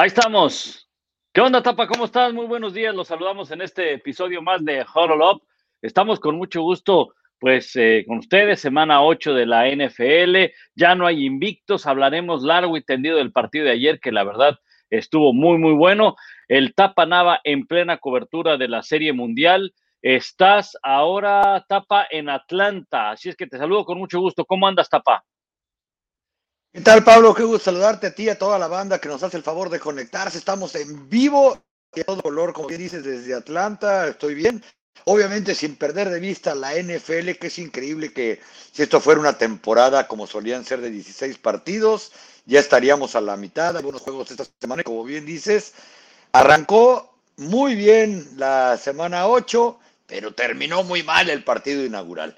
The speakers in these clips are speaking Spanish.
Ahí estamos. ¿Qué onda, Tapa? ¿Cómo estás? Muy buenos días. Los saludamos en este episodio más de Huddle Up. Estamos con mucho gusto, pues, eh, con ustedes, semana 8 de la NFL. Ya no hay invictos. Hablaremos largo y tendido del partido de ayer, que la verdad estuvo muy, muy bueno. El Tapa Nava en plena cobertura de la Serie Mundial. Estás ahora, Tapa, en Atlanta. Así es que te saludo con mucho gusto. ¿Cómo andas, Tapa? ¿Qué tal, Pablo? Qué gusto saludarte a ti y a toda la banda que nos hace el favor de conectarse. Estamos en vivo, de todo color, como bien dices, desde Atlanta. Estoy bien. Obviamente, sin perder de vista la NFL, que es increíble que si esto fuera una temporada como solían ser de 16 partidos, ya estaríamos a la mitad. Algunos juegos esta semana, como bien dices. Arrancó muy bien la semana 8, pero terminó muy mal el partido inaugural.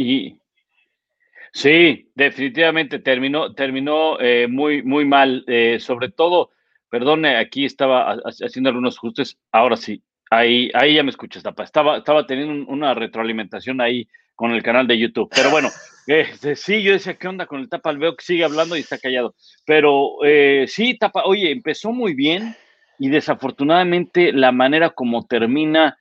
Y sí, definitivamente terminó, terminó eh, muy, muy mal. Eh, sobre todo, perdone, aquí estaba haciendo algunos ajustes. Ahora sí, ahí, ahí ya me escuchas, Tapa. Estaba, estaba teniendo una retroalimentación ahí con el canal de YouTube. Pero bueno, este, sí, yo decía, ¿qué onda con el Tapa? Veo que sigue hablando y está callado. Pero eh, sí, Tapa, oye, empezó muy bien y desafortunadamente la manera como termina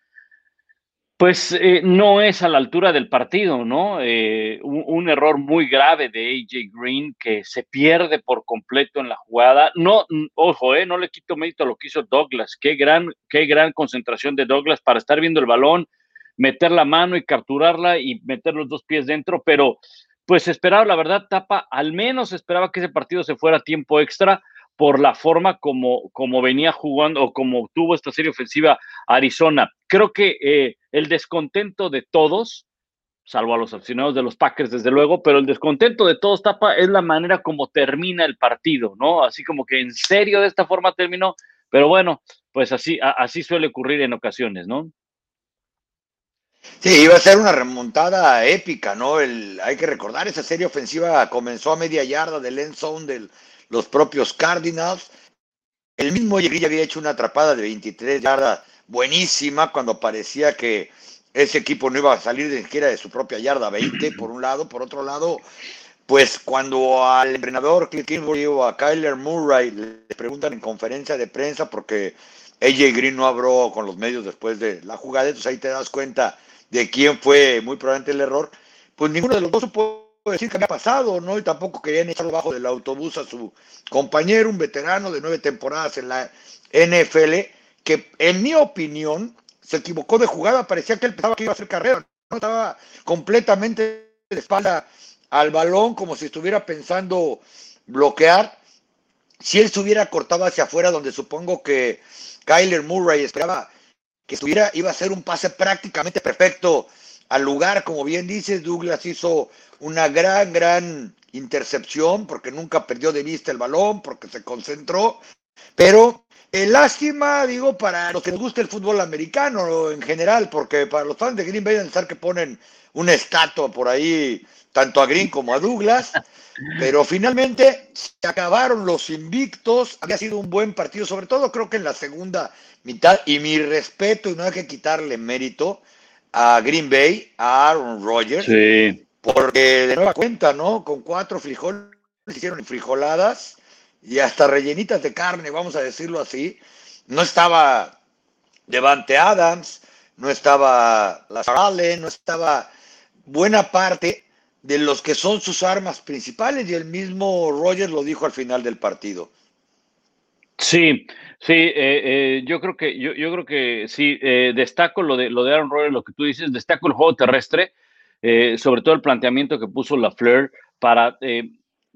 pues eh, no es a la altura del partido, ¿no? Eh, un, error muy grave de AJ Green que se pierde por completo en la jugada. No, ojo, eh, no le quito mérito a lo que hizo Douglas. Qué gran, qué gran concentración de Douglas para estar viendo el balón, meter la mano y capturarla y meter los dos pies dentro, pero pues esperaba, la verdad, Tapa, al menos esperaba que ese partido se fuera a tiempo extra por la forma como, como venía jugando o como tuvo esta serie ofensiva Arizona. Creo que eh, el descontento de todos, salvo a los aficionados de los Packers, desde luego, pero el descontento de todos, Tapa, es la manera como termina el partido, ¿no? Así como que en serio de esta forma terminó, pero bueno, pues así, así suele ocurrir en ocasiones, ¿no? Sí, iba a ser una remontada épica, ¿no? El, hay que recordar, esa serie ofensiva comenzó a media yarda del end zone del los propios Cardinals. El mismo Yegrilla había hecho una atrapada de 23 yardas buenísima cuando parecía que ese equipo no iba a salir de siquiera de su propia yarda 20, por un lado. Por otro lado, pues cuando al entrenador Cliff Kingsbury o a Kyler Murray le preguntan en conferencia de prensa porque AJ Green no habló con los medios después de la jugada, entonces ahí te das cuenta de quién fue muy probablemente el error, pues ninguno de los dos supo decir que había pasado, ¿no? Y tampoco querían echarlo bajo del autobús a su compañero, un veterano de nueve temporadas en la NFL, que en mi opinión se equivocó de jugada, parecía que él pensaba que iba a hacer carrera, ¿no? Estaba completamente de espalda al balón, como si estuviera pensando bloquear. Si él se hubiera cortado hacia afuera, donde supongo que Kyler Murray esperaba que estuviera, iba a ser un pase prácticamente perfecto al lugar, como bien dices, Douglas hizo una gran, gran intercepción porque nunca perdió de vista el balón, porque se concentró, pero eh, lástima, digo, para los que les gusta el fútbol americano en general, porque para los fans de Green Bay pensar que ponen una estatua por ahí, tanto a Green como a Douglas, pero finalmente se acabaron los invictos, había sido un buen partido, sobre todo creo que en la segunda mitad, y mi respeto, y no hay que quitarle mérito a Green Bay, a Aaron Rodgers, sí. Porque de nueva cuenta, ¿no? Con cuatro frijoles hicieron frijoladas y hasta rellenitas de carne, vamos a decirlo así. No estaba Devante Adams, no estaba Allen, no estaba buena parte de los que son sus armas principales y el mismo Rogers lo dijo al final del partido. Sí, sí, eh, eh, yo creo que yo, yo creo que sí eh, destaco lo de lo de Aaron Rodgers, lo que tú dices, destaco el juego terrestre eh, sobre todo el planteamiento que puso Lafleur para eh,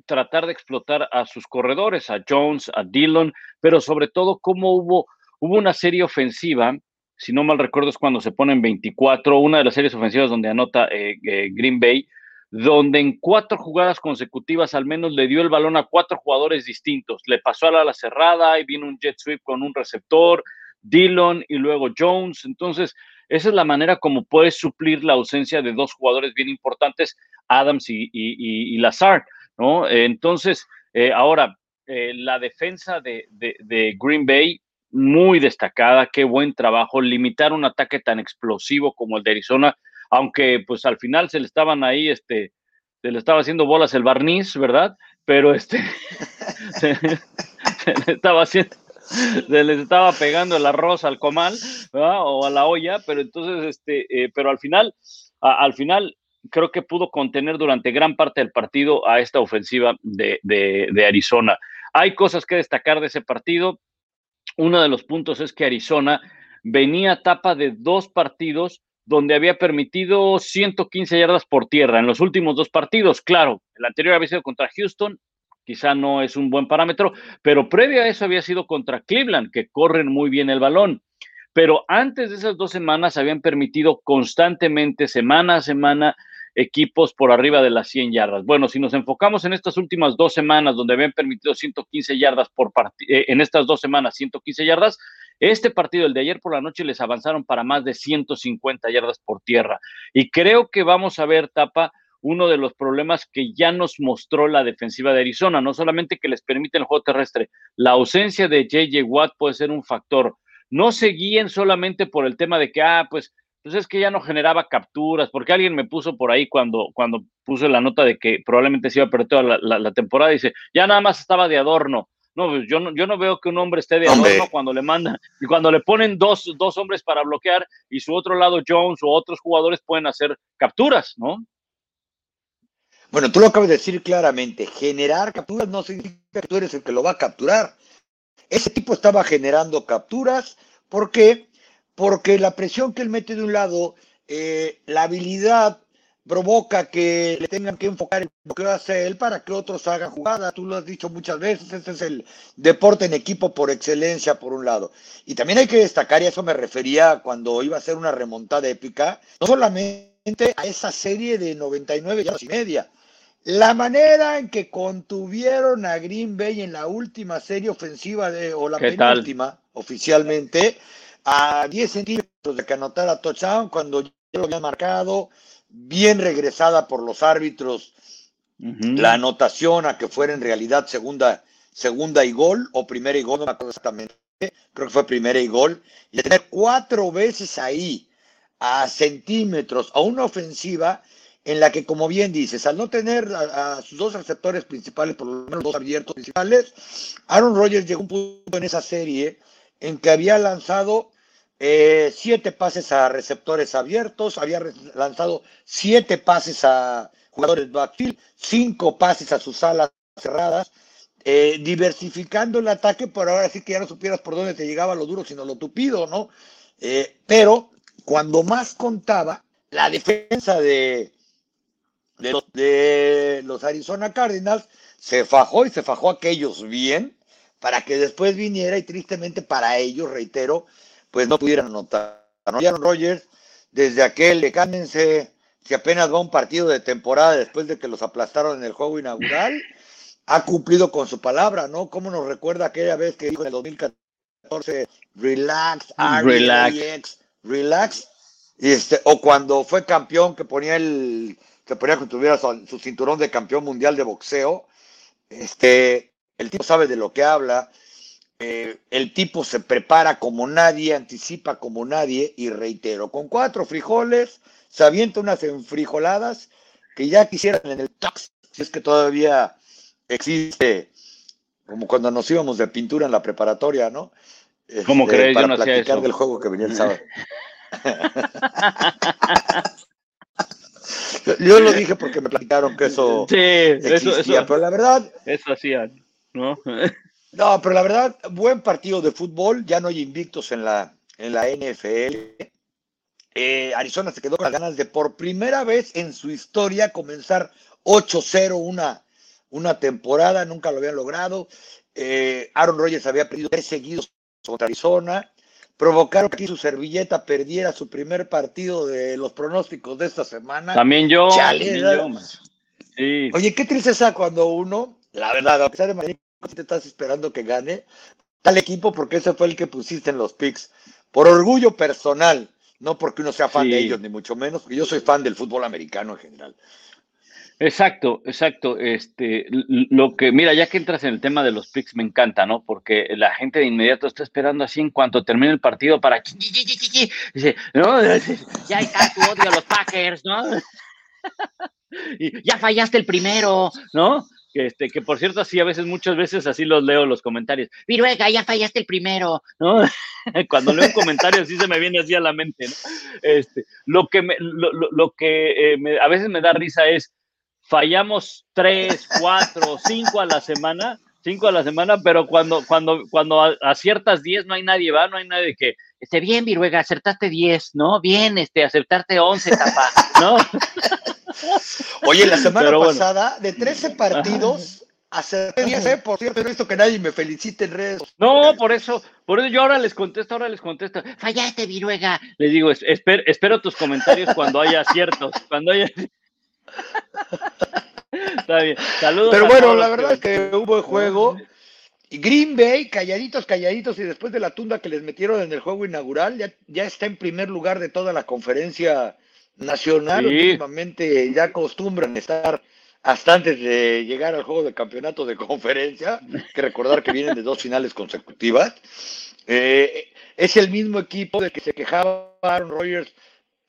tratar de explotar a sus corredores, a Jones, a Dillon, pero sobre todo cómo hubo, hubo una serie ofensiva si no mal recuerdo es cuando se ponen 24, una de las series ofensivas donde anota eh, Green Bay, donde en cuatro jugadas consecutivas al menos le dio el balón a cuatro jugadores distintos. Le pasó a la, cerrada y vino un jet sweep con un receptor, Dillon y luego Jones. Entonces, esa es la manera como puedes suplir la ausencia de dos jugadores bien importantes, Adams y, Lazard, ¿no? Entonces, eh, ahora, eh, la defensa de, Green Bay, muy destacada, qué buen trabajo, limitar un ataque tan explosivo como el de Arizona, aunque pues al final se le estaban ahí, este, se le estaba haciendo bolas el barniz, ¿verdad? Pero este, se le estaba haciendo se les estaba pegando el arroz al comal o a la olla, pero entonces, este, eh, pero al final, al final creo que pudo contener durante gran parte del partido a esta ofensiva de, de, Arizona. Hay cosas que destacar de ese partido. Uno de los puntos es que Arizona venía a tapa de dos partidos donde había permitido 115 yardas por tierra en los últimos dos partidos. Claro, el anterior había sido contra Houston quizá no es un buen parámetro, pero previo a eso había sido contra Cleveland, que corren muy bien el balón. Pero antes de esas dos semanas habían permitido constantemente, semana a semana, equipos por arriba de las 100 yardas. Bueno, si nos enfocamos en estas últimas dos semanas, donde habían permitido 115 yardas por partido, eh, en estas dos semanas 115 yardas, este partido, el de ayer por la noche, les avanzaron para más de 150 yardas por tierra. Y creo que vamos a ver, Tapa, uno de los problemas que ya nos mostró la defensiva de Arizona, no solamente que les permite el juego terrestre, la ausencia de JJ Watt puede ser un factor. No se guíen solamente por el tema de que, ah, pues, pues es que ya no generaba capturas, porque alguien me puso por ahí cuando, cuando puse la nota de que probablemente se iba a perder toda la, la, temporada, dice, ya nada más estaba de adorno. No, pues yo no, yo no veo que un hombre esté de adorno cuando le mandan, y cuando le ponen dos, dos hombres para bloquear y su otro lado Jones o otros jugadores pueden hacer capturas, ¿no? Bueno, tú lo acabas de decir claramente, generar capturas no significa que tú eres el que lo va a capturar. Ese tipo estaba generando capturas, ¿por qué? Porque la presión que él mete de un lado, eh, la habilidad provoca que le tengan que enfocar lo que hace él para que otros hagan jugadas. Tú lo has dicho muchas veces, ese es el deporte en equipo por excelencia, por un lado. Y también hay que destacar, y a eso me refería cuando iba a ser una remontada épica, no solamente a esa serie de 99 yardas y media, la manera en que contuvieron a Green Bay en la última serie ofensiva de, o la penúltima oficialmente a 10 centímetros de que anotara touchdown cuando ya lo había marcado, bien regresada por los árbitros la anotación a que fuera en realidad segunda, segunda y gol o primera y gol, no me acuerdo exactamente, creo que fue primera y gol, y de tener cuatro veces ahí a centímetros a una ofensiva en la que, como bien dices, al no tener a, sus dos receptores principales, por lo menos dos abiertos principales, Aaron Rodgers llegó a un punto en esa serie en que había lanzado eh, siete pases a receptores abiertos, había lanzado siete pases a jugadores backfield, cinco pases a sus alas cerradas, eh, diversificando el ataque, pero ahora sí que ya no supieras por dónde te llegaba lo duro, sino lo tupido, ¿no? Eh, pero cuando más contaba, la defensa de, de los, Arizona Cardinals, se fajó y se fajó aquellos bien para que después viniera y tristemente para ellos, reitero, pues no pudieran anotar. ¿no? Aaron Rodgers, desde aquel de cálmense, si apenas va un partido de temporada después de que los aplastaron en el juego inaugural, ha cumplido con su palabra, ¿no? ¿Cómo nos recuerda aquella vez que dijo en el 2014, relax, relax, relax, este, o cuando fue campeón que ponía el que ponía que tuviera su, cinturón de campeón mundial de boxeo. Este, el tipo sabe de lo que habla, eh, el tipo se prepara como nadie, anticipa como nadie, y reitero, con cuatro frijoles, se avienta unas enfrijoladas que ya quisieran en el tax, si es que todavía existe, como cuando nos íbamos de pintura en la preparatoria, ¿no? ¿Cómo este, crees? Para Yo no platicar del juego que venía el sábado. Yo lo dije porque me platicaron que eso sí, existía, pero la verdad... Eso hacían, ¿no? No, pero la verdad, buen partido de fútbol, ya no hay invictos en la, en la NFL. Eh, Arizona se quedó con las ganas de por primera vez en su historia comenzar 8-0 una, una temporada, nunca lo habían logrado. Eh, Aaron Rodgers había perdido tres seguidos contra Arizona, provocaron que su servilleta perdiera su primer partido de los pronósticos de esta semana. También yo. también yo sí. Oye, qué tristeza cuando uno, la verdad, a pesar de Madrid, te estás esperando que gane tal equipo porque ese fue el que pusiste en los picks. Por orgullo personal, no porque uno sea fan de ellos, ni mucho menos, porque yo soy fan del fútbol americano en general. Exacto, exacto. Este, lo que, mira, ya que entras en el tema de los picks, me encanta, ¿no? Porque la gente de inmediato está esperando así en cuanto termine el partido para. Dice, no, ya está tu odio a los Packers, ¿no? y ya fallaste el primero, ¿no? Este, que por cierto, así a veces, muchas veces así los leo los comentarios. Viruega, ya fallaste el primero, ¿no? Cuando leo un comentario así se me viene así a la mente, ¿no? Este, lo que, me, lo, lo, que eh, a veces me da risa es, fallamos tres, cuatro, cinco a la semana, cinco a la semana, pero cuando, cuando, cuando aciertas diez no hay nadie, va, no hay nadie que, esté bien, Viruega, acertaste diez, ¿no? Bien, este, acertarte once, tapa, ¿no? Oye, la semana pasada, de 13 partidos, acerté 10, ¿eh? por cierto, he visto que nadie me felicite en redes. No, por eso, por eso yo ahora les contesto, ahora les contesto. Fallaste, Viruega. Les digo, espero, espero tus comentarios cuando haya aciertos, cuando haya... Está bien. Saludos. Pero bueno, la verdad es que hubo el juego. Green Bay, calladitos, calladitos, y después de la tunda que les metieron en el juego inaugural, ya, ya está en primer lugar de toda la conferencia nacional. Últimamente ya acostumbran estar hasta antes de llegar al juego de campeonato de conferencia, que recordar que vienen de dos finales consecutivas. Eh, es el mismo equipo de que se quejaba Aaron Rodgers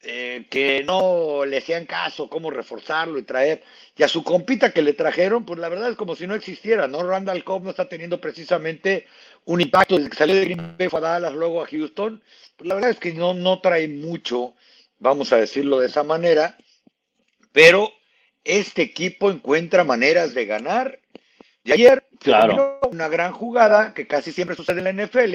eh, que no le hacían caso, cómo reforzarlo y traer. Y a su compita que le trajeron, pues la verdad es como si no existiera, ¿no? Randall Cobb no está teniendo precisamente un impacto desde que salió de Green Bay a Dallas, luego a Houston. Pues la verdad es que no, no trae mucho, vamos a decirlo de esa manera, pero este equipo encuentra maneras de ganar. Y ayer, claro. una gran jugada que casi siempre sucede en la NFL,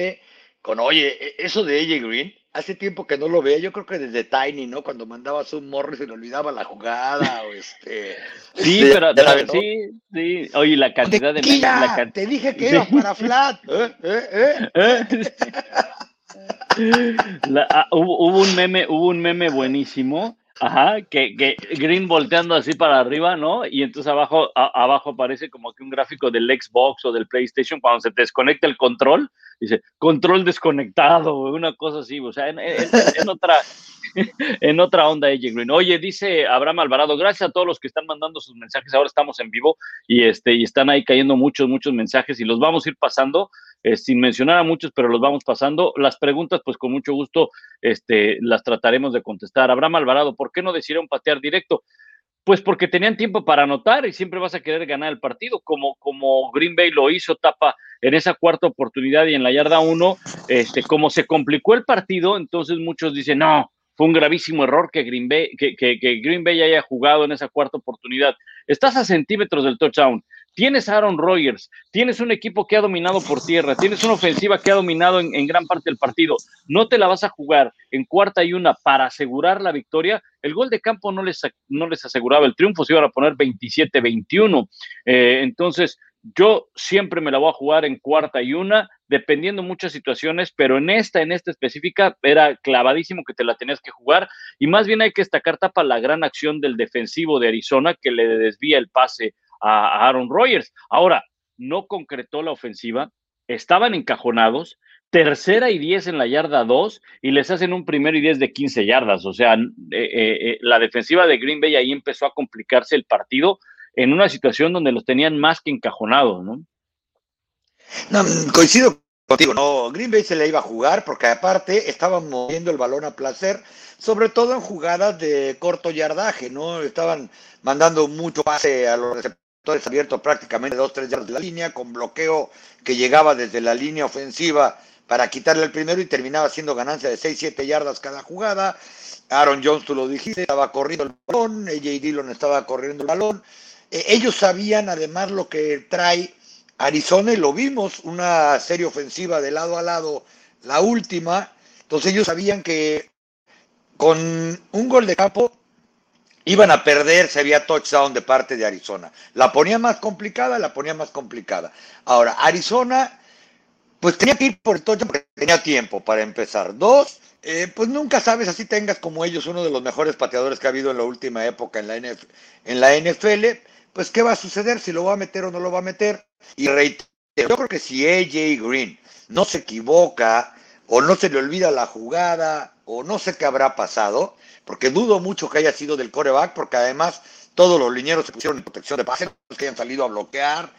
con, oye, e, eso de AJ Green, hace tiempo que no lo veía, yo creo que desde Tiny, ¿no? Cuando mandaba a su Morris se le olvidaba la jugada o este... Sí, pero, sí, sí. Oye, la cantidad de... La Te dije que era para Flat. ¿Eh? ¿Eh? ¿Eh? Ah, hubo, un meme, hubo un meme buenísimo Ajá, que, Green volteando así para arriba, ¿no? Y entonces abajo, abajo aparece como que un gráfico del Xbox o del PlayStation cuando se desconecta el control, dice, control desconectado, una cosa así, o sea, en, otra, en otra onda AJ Green. Oye, dice Abraham Alvarado, gracias a todos los que están mandando sus mensajes, ahora estamos en vivo y, este, y están ahí cayendo muchos, muchos mensajes y los vamos a ir pasando. Eh, sin mencionar a muchos, pero los vamos pasando. Las preguntas, pues con mucho gusto, este, las trataremos de contestar. Abraham Alvarado, ¿por qué no decidieron patear directo? Pues porque tenían tiempo para anotar y siempre vas a querer ganar el partido, como, como Green Bay lo hizo, tapa en esa cuarta oportunidad y en la yarda uno, este, como se complicó el partido, entonces muchos dicen, no, fue un gravísimo error que Green Bay, que, que, que Green Bay haya jugado en esa cuarta oportunidad. Estás a centímetros del touchdown. Tienes a Aaron Rodgers, tienes un equipo que ha dominado por tierra, tienes una ofensiva que ha dominado en, gran parte del partido. No te la vas a jugar en cuarta y una para asegurar la victoria. El gol de campo no les, no les aseguraba el triunfo, se iban a poner 27-21. Eh, entonces, yo siempre me la voy a jugar en cuarta y una, dependiendo muchas situaciones, pero en esta, en esta específica, era clavadísimo que te la tenías que jugar. Y más bien hay que destacar, tapa la gran acción del defensivo de Arizona que le desvía el pase a Aaron Rodgers. Ahora, no concretó la ofensiva, estaban encajonados, tercera y diez en la yarda dos y les hacen un primero y diez de 15 yardas. O sea, eh, eh, eh, la defensiva de Green Bay ahí empezó a complicarse el partido en una situación donde los tenían más que encajonados, ¿no? No, coincido contigo, no, Green Bay se le iba a jugar porque aparte estaban moviendo el balón a placer, sobre todo en jugadas de corto yardaje, ¿no? Estaban mandando mucho pase a los receptores abierto prácticamente dos, tres yardas de la línea, con bloqueo que llegaba desde la línea ofensiva para quitarle el primero y terminaba siendo ganancia de 6, 7 yardas cada jugada. Aaron Jones, tú lo dijiste, estaba corriendo el balón, AJ Dillon estaba corriendo el balón. E, ellos sabían además lo que trae Arizona y lo vimos, una serie ofensiva de lado a lado, la última. Entonces ellos sabían que con un gol de campo iban a perder se había touchdown de parte de Arizona. La ponía más complicada, la ponía más complicada. Ahora, Arizona pues tenía que ir por el tocho porque tenía tiempo para empezar. Dos, eh, pues nunca sabes, así tengas como ellos uno de los mejores pateadores que ha habido en la última época en la, en la NFL, pues qué va a suceder, si lo va a meter o no lo va a meter. Y reitero, yo creo que si AJ Green no se equivoca o no se le olvida la jugada o no sé qué habrá pasado, porque dudo mucho que haya sido del coreback, porque además todos los linieros se pusieron en protección de pase, que hayan salido a bloquear.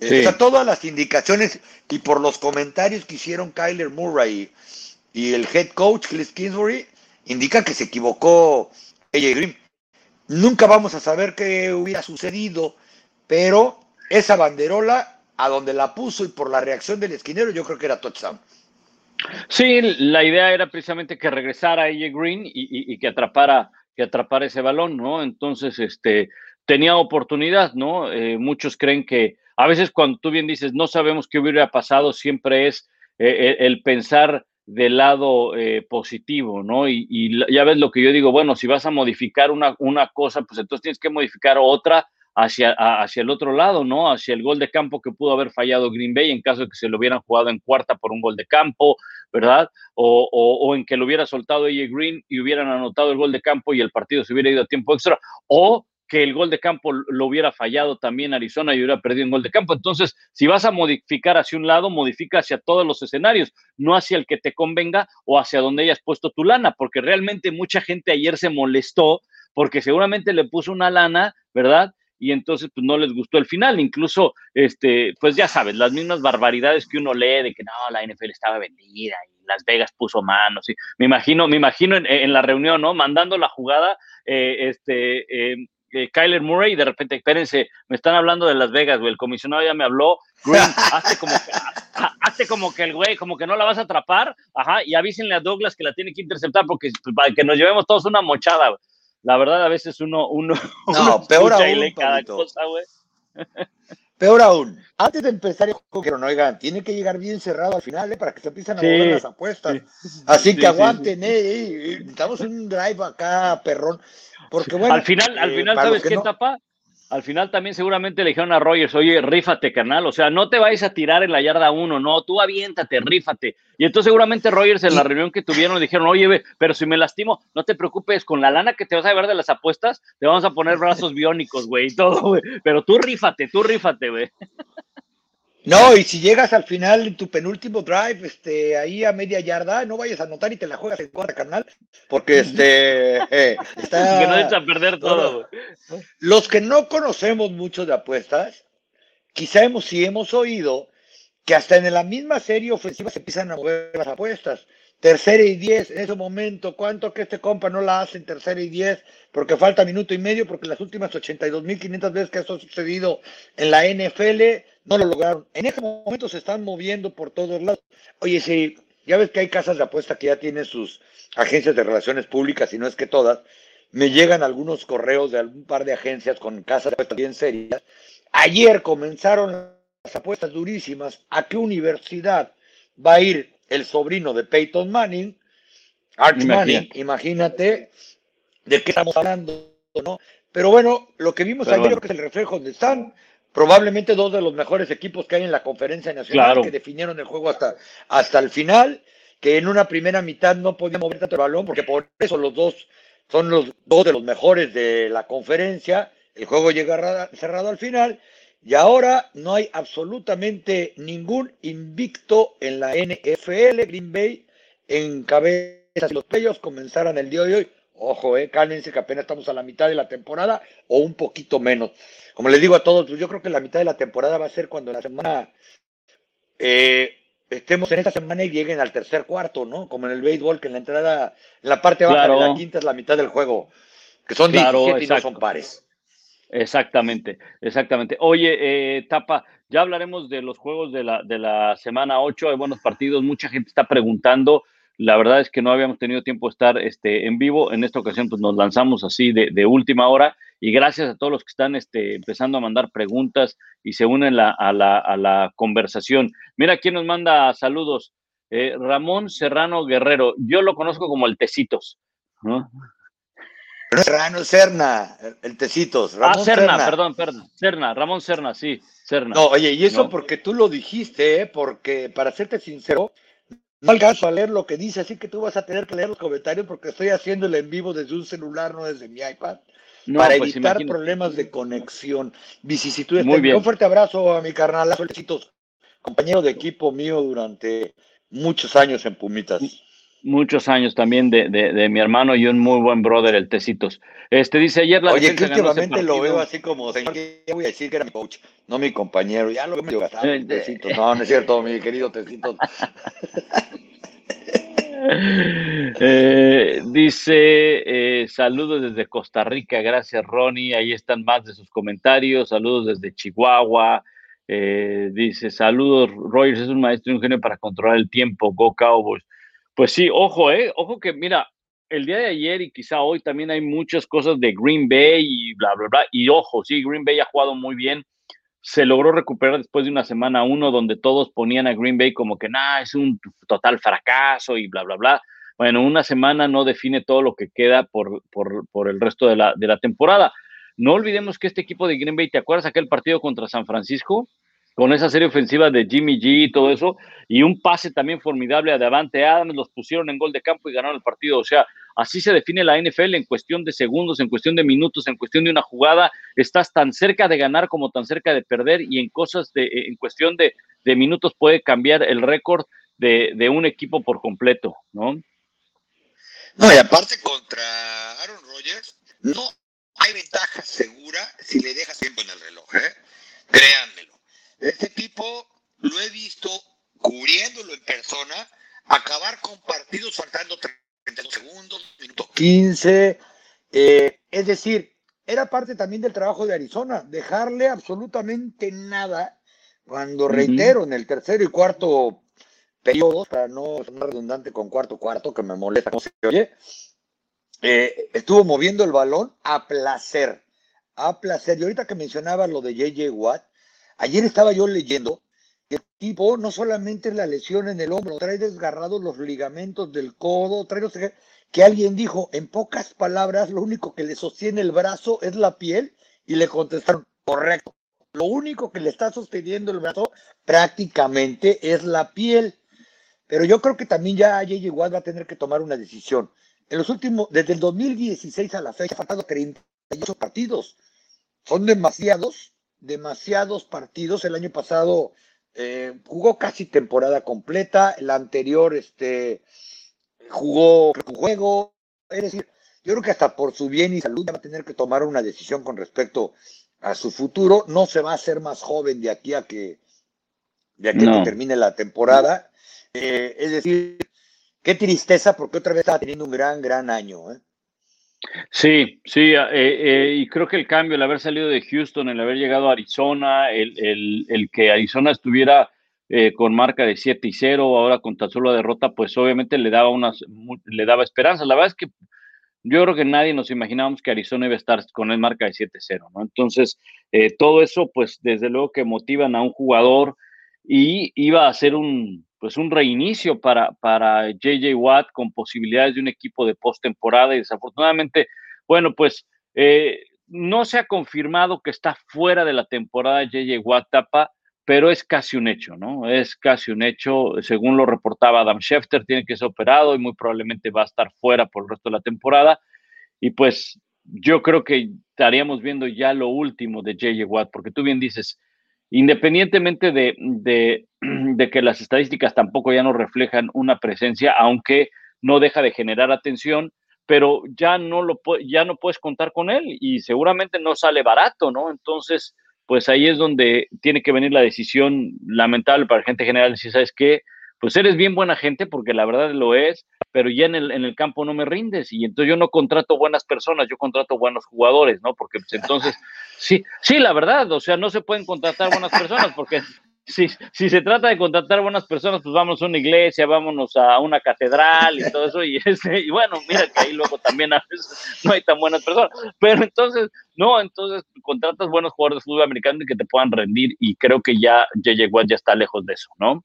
Eh, todas las indicaciones y por los comentarios que hicieron Kyler Murray y el head coach Cliff Kingsbury, indica que se equivocó AJ Green. Nunca vamos a saber qué hubiera sucedido, pero esa banderola, a donde la puso y por la reacción del esquinero, yo creo que era touchdown. Sí, la idea era precisamente que regresara AJ Green y, que atrapara que atrapara ese balón, ¿no? Entonces, este, tenía oportunidad, ¿no? Eh, muchos creen que a veces cuando tú bien dices no sabemos qué hubiera pasado, siempre es eh, el pensar del lado eh, positivo, ¿no? Y, ya ves lo que yo digo, bueno, si vas a modificar una, una cosa, pues entonces tienes que modificar otra hacia, hacia el otro lado, ¿no? Hacia el gol de campo que pudo haber fallado Green Bay en caso de que se lo hubieran jugado en cuarta por un gol de campo, ¿verdad? O, o, en que lo hubiera soltado AJ Green y hubieran anotado el gol de campo y el partido se hubiera ido a tiempo extra, o que el gol de campo lo hubiera fallado también Arizona y hubiera perdido un gol de campo. Entonces, si vas a modificar hacia un lado, modifica hacia todos los escenarios, no hacia el que te convenga o hacia donde hayas puesto tu lana, porque realmente mucha gente ayer se molestó porque seguramente le puso una lana, ¿verdad? Y entonces pues no les gustó el final, incluso este, pues ya sabes, las mismas barbaridades que uno lee de que no, la NFL estaba vendida y Las Vegas puso manos. Y me imagino, me imagino en, la reunión, ¿no? Mandando la jugada, eh, este, eh, eh, Kyler Murray y de repente, espérense, me están hablando de Las Vegas, güey, el comisionado ya me habló, Green, hazte como, que, como que el güey, como que no la vas a atrapar, ajá, y avísenle a Douglas que la tiene que interceptar porque pues, para que nos llevemos todos una mochada, La verdad, a veces uno, uno, no, peor aún, cada cosa, güey. Peor aún, antes de empezar el juego, no, oigan, tiene que llegar bien cerrado al final, ¿eh? Para que se empiecen a mover las apuestas. Así que aguanten, eh, Estamos en un drive acá, perrón. Porque bueno. Al final, al eh, final ¿sabes qué tapa? Al final también seguramente le dijeron a Rogers, oye, rífate, canal, o sea, no te vayas a tirar en la yarda uno, no, tú aviéntate, rífate. Y entonces seguramente Rogers en la reunión que tuvieron le dijeron, oye, pero si me lastimo, no te preocupes, con la lana que te vas a ver de las apuestas, te vamos a poner brazos biónicos, güey, y todo, güey. Pero tú rífate, tú rífate, güey. No, y si llegas al final en tu penúltimo drive, este, ahí a media yarda, no vayas a anotar y te la juegas en contra, carnal, porque este, eh, está, que no echa a perder todo. Los que no conocemos mucho de apuestas, quizá hemos, sí hemos oído que hasta en la misma serie ofensiva se empiezan a mover las apuestas. Tercera y diez, en ese momento, ¿cuánto que este compa no la hace en tercera y diez? Porque falta minuto y medio, porque las últimas 82.500 veces que eso ha sucedido en la NFL, no lo lograron. En ese momento se están moviendo por todos lados. Oye, si ya ves que hay casas de apuesta que ya tienen sus agencias de relaciones públicas, y no es que todas, me llegan algunos correos de algún par de agencias con casas de apuestas bien serias. Ayer comenzaron las apuestas durísimas. ¿A qué universidad va a ir el sobrino de Peyton Manning, Arch Manning, imagínate de qué estamos hablando, ¿no? Pero bueno, lo que vimos ayer creo que es el reflejo donde están probablemente dos de los mejores equipos que hay en la conferencia nacional que definieron el juego hasta, hasta el final, que en una primera mitad no podían mover tanto el balón, porque por eso los dos son los dos de los mejores de la conferencia, el juego llega cerrado al final, y ahora no hay absolutamente ningún invicto en la NFL. Green Bay en cabeza de los playoffs comenzarán el día de hoy. Ojo, eh, cálmense que apenas estamos a la mitad de la temporada o un poquito menos. Como les digo a todos, pues yo creo que la mitad de la temporada va a ser cuando la semana eh, estemos en esta semana y lleguen al tercer cuarto, ¿no? Como en el béisbol, que en la entrada, en la parte baja de la quinta es la mitad del juego, que son claro, 17 y no son pares. Exactamente, exactamente. Oye, eh, Tapa, ya hablaremos de los juegos de la, de la semana 8, hay buenos partidos, mucha gente está preguntando, la verdad es que no habíamos tenido tiempo de estar este, en vivo, en esta ocasión pues nos lanzamos así de, última hora y gracias a todos los que están este, empezando a mandar preguntas y se unen a, la, conversación. Mira quién nos manda saludos, eh, Ramón Serrano Guerrero, yo lo conozco como el Tecitos, ¿no? Serrano Serna, el Tecitos. Ramón ah, Serna, perdón, perdón. Serna, Ramón Serna, sí, Serna. No, oye, y eso porque tú lo dijiste, ¿eh? porque para serte sincero, no alcanzo a leer lo que dice, así que tú vas a tener que leer los comentarios porque estoy haciendo el en vivo desde un celular, no desde mi iPad, para pues evitar problemas de conexión, vicisitudes. Muy bien. Un fuerte abrazo a mi carnal, Tecitos, compañero de equipo mío durante muchos años en Pumitas muchos años también de, de, mi hermano y un muy buen brother, el Tecitos. Este dice ayer la Oye, que últimamente lo veo así como, señor, voy a decir que era mi coach, no mi compañero, ya lo veo medio gastado, eh, Tecitos. No, no es cierto, mi querido Tecitos. Eh, dice eh, saludos desde Costa Rica, gracias Ronnie, ahí están más de sus comentarios, saludos desde Chihuahua, dice saludos, Rogers es un maestro y un genio para controlar el tiempo, Go Cowboys. Pues sí, ojo, eh, ojo que mira, el día de ayer y quizá hoy también hay muchas cosas de Green Bay y bla, bla, bla. Y ojo, sí, Green Bay ha jugado muy bien. Se logró recuperar después de una semana uno donde todos ponían a Green Bay como que nada, es un total fracaso y bla, bla, bla. Bueno, una semana no define todo lo que queda por, por, por el resto de la, de la temporada. No olvidemos que este equipo de Green Bay, ¿te acuerdas aquel partido contra San Francisco? Con esa serie ofensiva de Jimmy G y todo eso, y un pase también formidable a Davante Adams, los pusieron en gol de campo y ganaron el partido. O sea, así se define la NFL en cuestión de segundos, en cuestión de minutos, en cuestión de una jugada. Estás tan cerca de ganar como tan cerca de perder, y en cosas de, en cuestión de, minutos puede cambiar el récord de, de, un equipo por completo, ¿no? No, y aparte contra Aaron Rodgers, no hay ventaja segura si le dejas tiempo en el reloj, ¿eh? Créanmelo. Este tipo lo he visto cubriéndolo en persona, acabar con partidos faltando 32 segundos, minuto 15. Eh, es decir, era parte también del trabajo de Arizona, dejarle absolutamente nada cuando, reitero, en el tercero y cuarto periodo, para no ser redundante con cuarto cuarto, que me molesta cómo se oye, eh, estuvo moviendo el balón a placer, a placer. Y ahorita que mencionaba lo de JJ Watt, Ayer estaba yo leyendo que el tipo no solamente la lesión en el hombro, trae desgarrados los ligamentos del codo, trae los que alguien dijo, en pocas palabras, lo único que le sostiene el brazo es la piel, y le contestaron, correcto. Lo único que le está sosteniendo el brazo prácticamente es la piel. Pero yo creo que también ya J.J. Watt va a tener que tomar una decisión. En los últimos, desde el 2016 a la fecha, ha faltado 38 partidos. Son demasiados demasiados partidos. El año pasado eh, jugó casi temporada completa. El anterior este, jugó un juego. Es decir, yo creo que hasta por su bien y salud va a tener que tomar una decisión con respecto a su futuro. No se va a hacer más joven de aquí a que, de aquí a que termine la temporada. Eh, es decir, qué tristeza porque otra vez está teniendo un gran, gran año. ¿eh? Sí, sí, eh, eh, y creo que el cambio, el haber salido de Houston, el haber llegado a Arizona, el, el, que Arizona estuviera eh, con marca de 7 y 0, ahora con tan solo derrota, pues obviamente le daba, unas, le daba esperanza. La verdad es que yo creo que nadie nos imaginábamos que Arizona iba a estar con el marca de 7-0, ¿no? Entonces, todo eso, pues desde luego que motivan a un jugador y iba a ser un, pues un reinicio para, para JJ Watt con posibilidades de un equipo de postemporada y desafortunadamente, bueno, pues eh, no se ha confirmado que está fuera de la temporada JJ Watt tapa, pero es casi un hecho, ¿no? Es casi un hecho, según lo reportaba Adam Schefter, tiene que ser operado y muy probablemente va a estar fuera por el resto de la temporada. Y pues yo creo que estaríamos viendo ya lo último de JJ Watt, porque tú bien dices, independientemente de, que las estadísticas tampoco ya no reflejan una presencia, aunque no deja de generar atención, pero ya no, lo, ya no puedes contar con él y seguramente no sale barato, ¿no? Entonces, pues ahí es donde tiene que venir la decisión lamentable para gente general, si sabes qué, pues eres bien buena gente, porque la verdad lo es, pero ya en el, en el campo no me rindes y entonces yo no contrato buenas personas, yo contrato buenos jugadores, ¿no? Porque pues, entonces, sí, sí, la verdad, o sea, no se pueden contratar buenas personas porque si, si se trata de contratar buenas personas, pues vámonos a una iglesia, vámonos a una catedral y todo eso. Y, este, y bueno, mira que ahí luego también a veces no hay tan buenas personas. Pero entonces, no, entonces contratas buenos jugadores de fútbol americano y que te puedan rendir. Y creo que ya JJ Watt ya está lejos de eso, ¿no?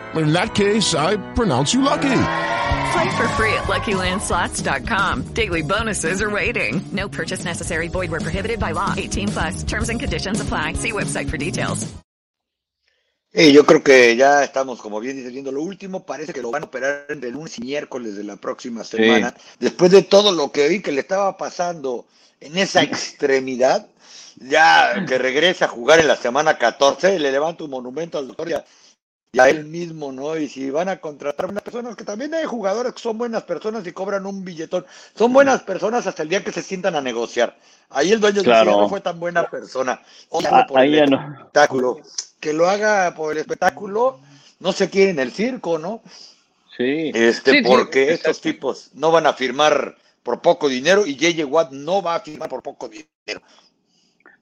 In that case, I pronounce you lucky. Play for free at LuckyLandSlots.com. Daily bonuses are waiting. No purchase necessary. Void where prohibited by law. 18 plus. Terms and conditions apply. See website for details. Hey, yo creo que ya estamos, como bien diciendo, lo último parece que lo van a operar entre lunes y miércoles de la próxima semana. Sí. Después de todo lo que vi que le estaba pasando en esa extremidad, ya que regrese a jugar en la semana 14, le levanta un monumento al doctor y a, y a, él mismo, ¿no? Y si van a contratar unas personas, que también hay jugadores que son buenas personas y cobran un billetón, son buenas personas hasta el día que se sientan a negociar. Ahí el dueño claro. no fue tan buena persona. Ah, por ahí el ya espectáculo. No. Que lo haga por el espectáculo, no se quiere en el circo, ¿no? Sí. Este, sí, porque sí, estos tipos no van a firmar por poco dinero y JJ Watt no va a firmar por poco dinero.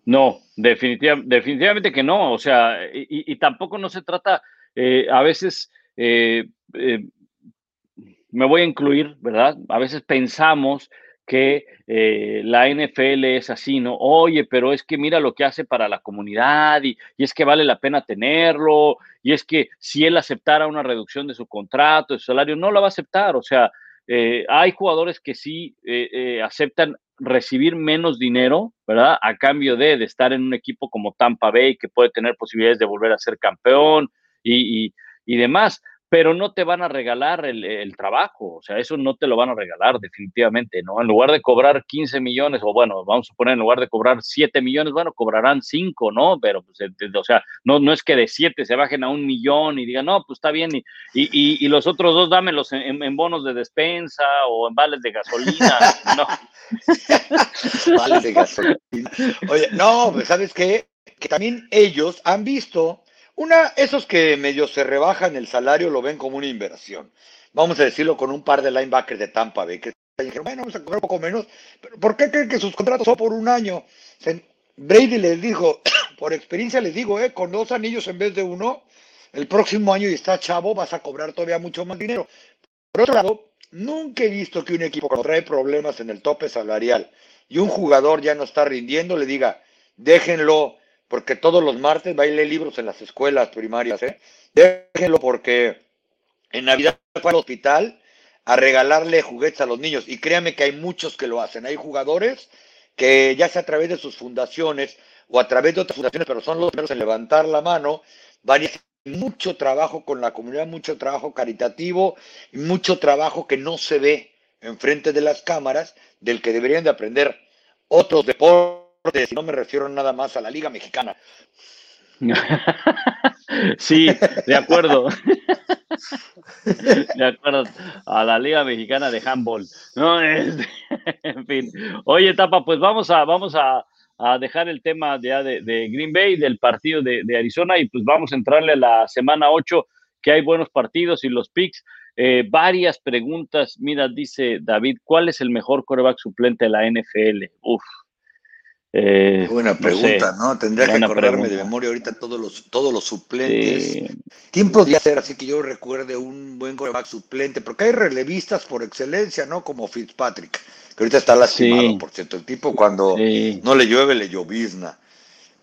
No, definitiva, definitivamente que no. O sea, y, y tampoco no se trata, eh, a veces, eh, eh, me voy a incluir, ¿verdad? A veces pensamos que eh, la NFL es así, ¿no? Oye, pero es que mira lo que hace para la comunidad y, es que vale la pena tenerlo y es que si él aceptara una reducción de su contrato, de su salario, no la va a aceptar. O sea, hay jugadores que sí aceptan recibir menos dinero, ¿verdad? A cambio de, estar en un equipo como Tampa Bay, que puede tener posibilidades de volver a ser campeón y, y, y demás, pero no te van a regalar el, el, trabajo, o sea, eso no te lo van a regalar definitivamente, ¿no? En lugar de cobrar 15 millones, o bueno, vamos a poner, en lugar de cobrar 7 millones, bueno, cobrarán 5, ¿no? Pero, pues, o sea, no, no es que de 7 se bajen a un millón y digan, no, pues está bien, y, y, y los otros dos dámelos en, en, bonos de despensa o en vales de gasolina, no. vales de gasolina. Oye, no, pues, ¿sabes qué? Que también ellos han visto una, esos que medio se rebajan el salario lo ven como una inversión. Vamos a decirlo con un par de linebackers de Tampa Bay, que dijeron, bueno, vamos a cobrar un poco menos, pero ¿por qué creen que sus contratos son por un año? Brady les dijo, por experiencia les digo, eh, con dos anillos en vez de uno, el próximo año y está chavo, vas a cobrar todavía mucho más dinero. Por otro lado, nunca he visto que un equipo cuando trae problemas en el tope salarial y un jugador ya no está rindiendo, le diga, déjenlo, porque todos los martes va a leer libros en las escuelas primarias, ¿eh? Déjenlo porque en Navidad fue al hospital a regalarle juguetes a los niños y créanme que hay muchos que lo hacen. Hay jugadores que ya sea a través de sus fundaciones o a través de otras fundaciones, pero son los primeros en levantar la mano, van a hacer mucho trabajo con la comunidad, mucho trabajo caritativo mucho trabajo que no se ve enfrente de las cámaras, del que deberían de aprender otros deportes no me refiero nada más a la Liga Mexicana. sí, de acuerdo. De acuerdo, a la Liga Mexicana de Handball. No, en fin. Oye, Tapa, pues vamos a, vamos a, a dejar el tema de, de, de, Green Bay, del partido de, de, Arizona, y pues vamos a entrarle a la semana 8, que hay buenos partidos y los picks. Eh, varias preguntas. Mira, dice David, ¿cuál es el mejor coreback suplente de la NFL? Uf, eh, Buena pregunta, ¿no? Sé, ¿no? Tendría que acordarme pregunta. de memoria ahorita todos los, todos los suplentes. Sí. ¿Quién podría ser así que yo recuerde un buen coreback suplente? Porque hay relevistas por excelencia, ¿no? Como Fitzpatrick, que ahorita está lastimado, sí. por cierto. El tipo cuando sí. no le llueve, le llovizna.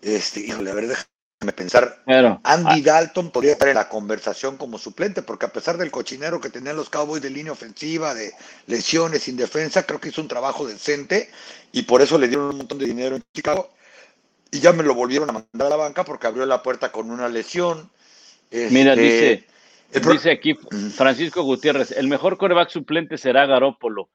Este, híjole, a ver, déjame pensar. Andy ah, Dalton podría estar en la conversación como suplente, porque a pesar del cochinero que tenían los Cowboys de línea ofensiva, de lesiones, sin defensa, creo que hizo un trabajo decente y por eso le dieron un montón de dinero en Chicago y ya me lo volvieron a mandar a la banca porque abrió la puerta con una lesión. Este, Mira, dice, pro... dice aquí Francisco Gutiérrez, el mejor coreback suplente será Garópolo.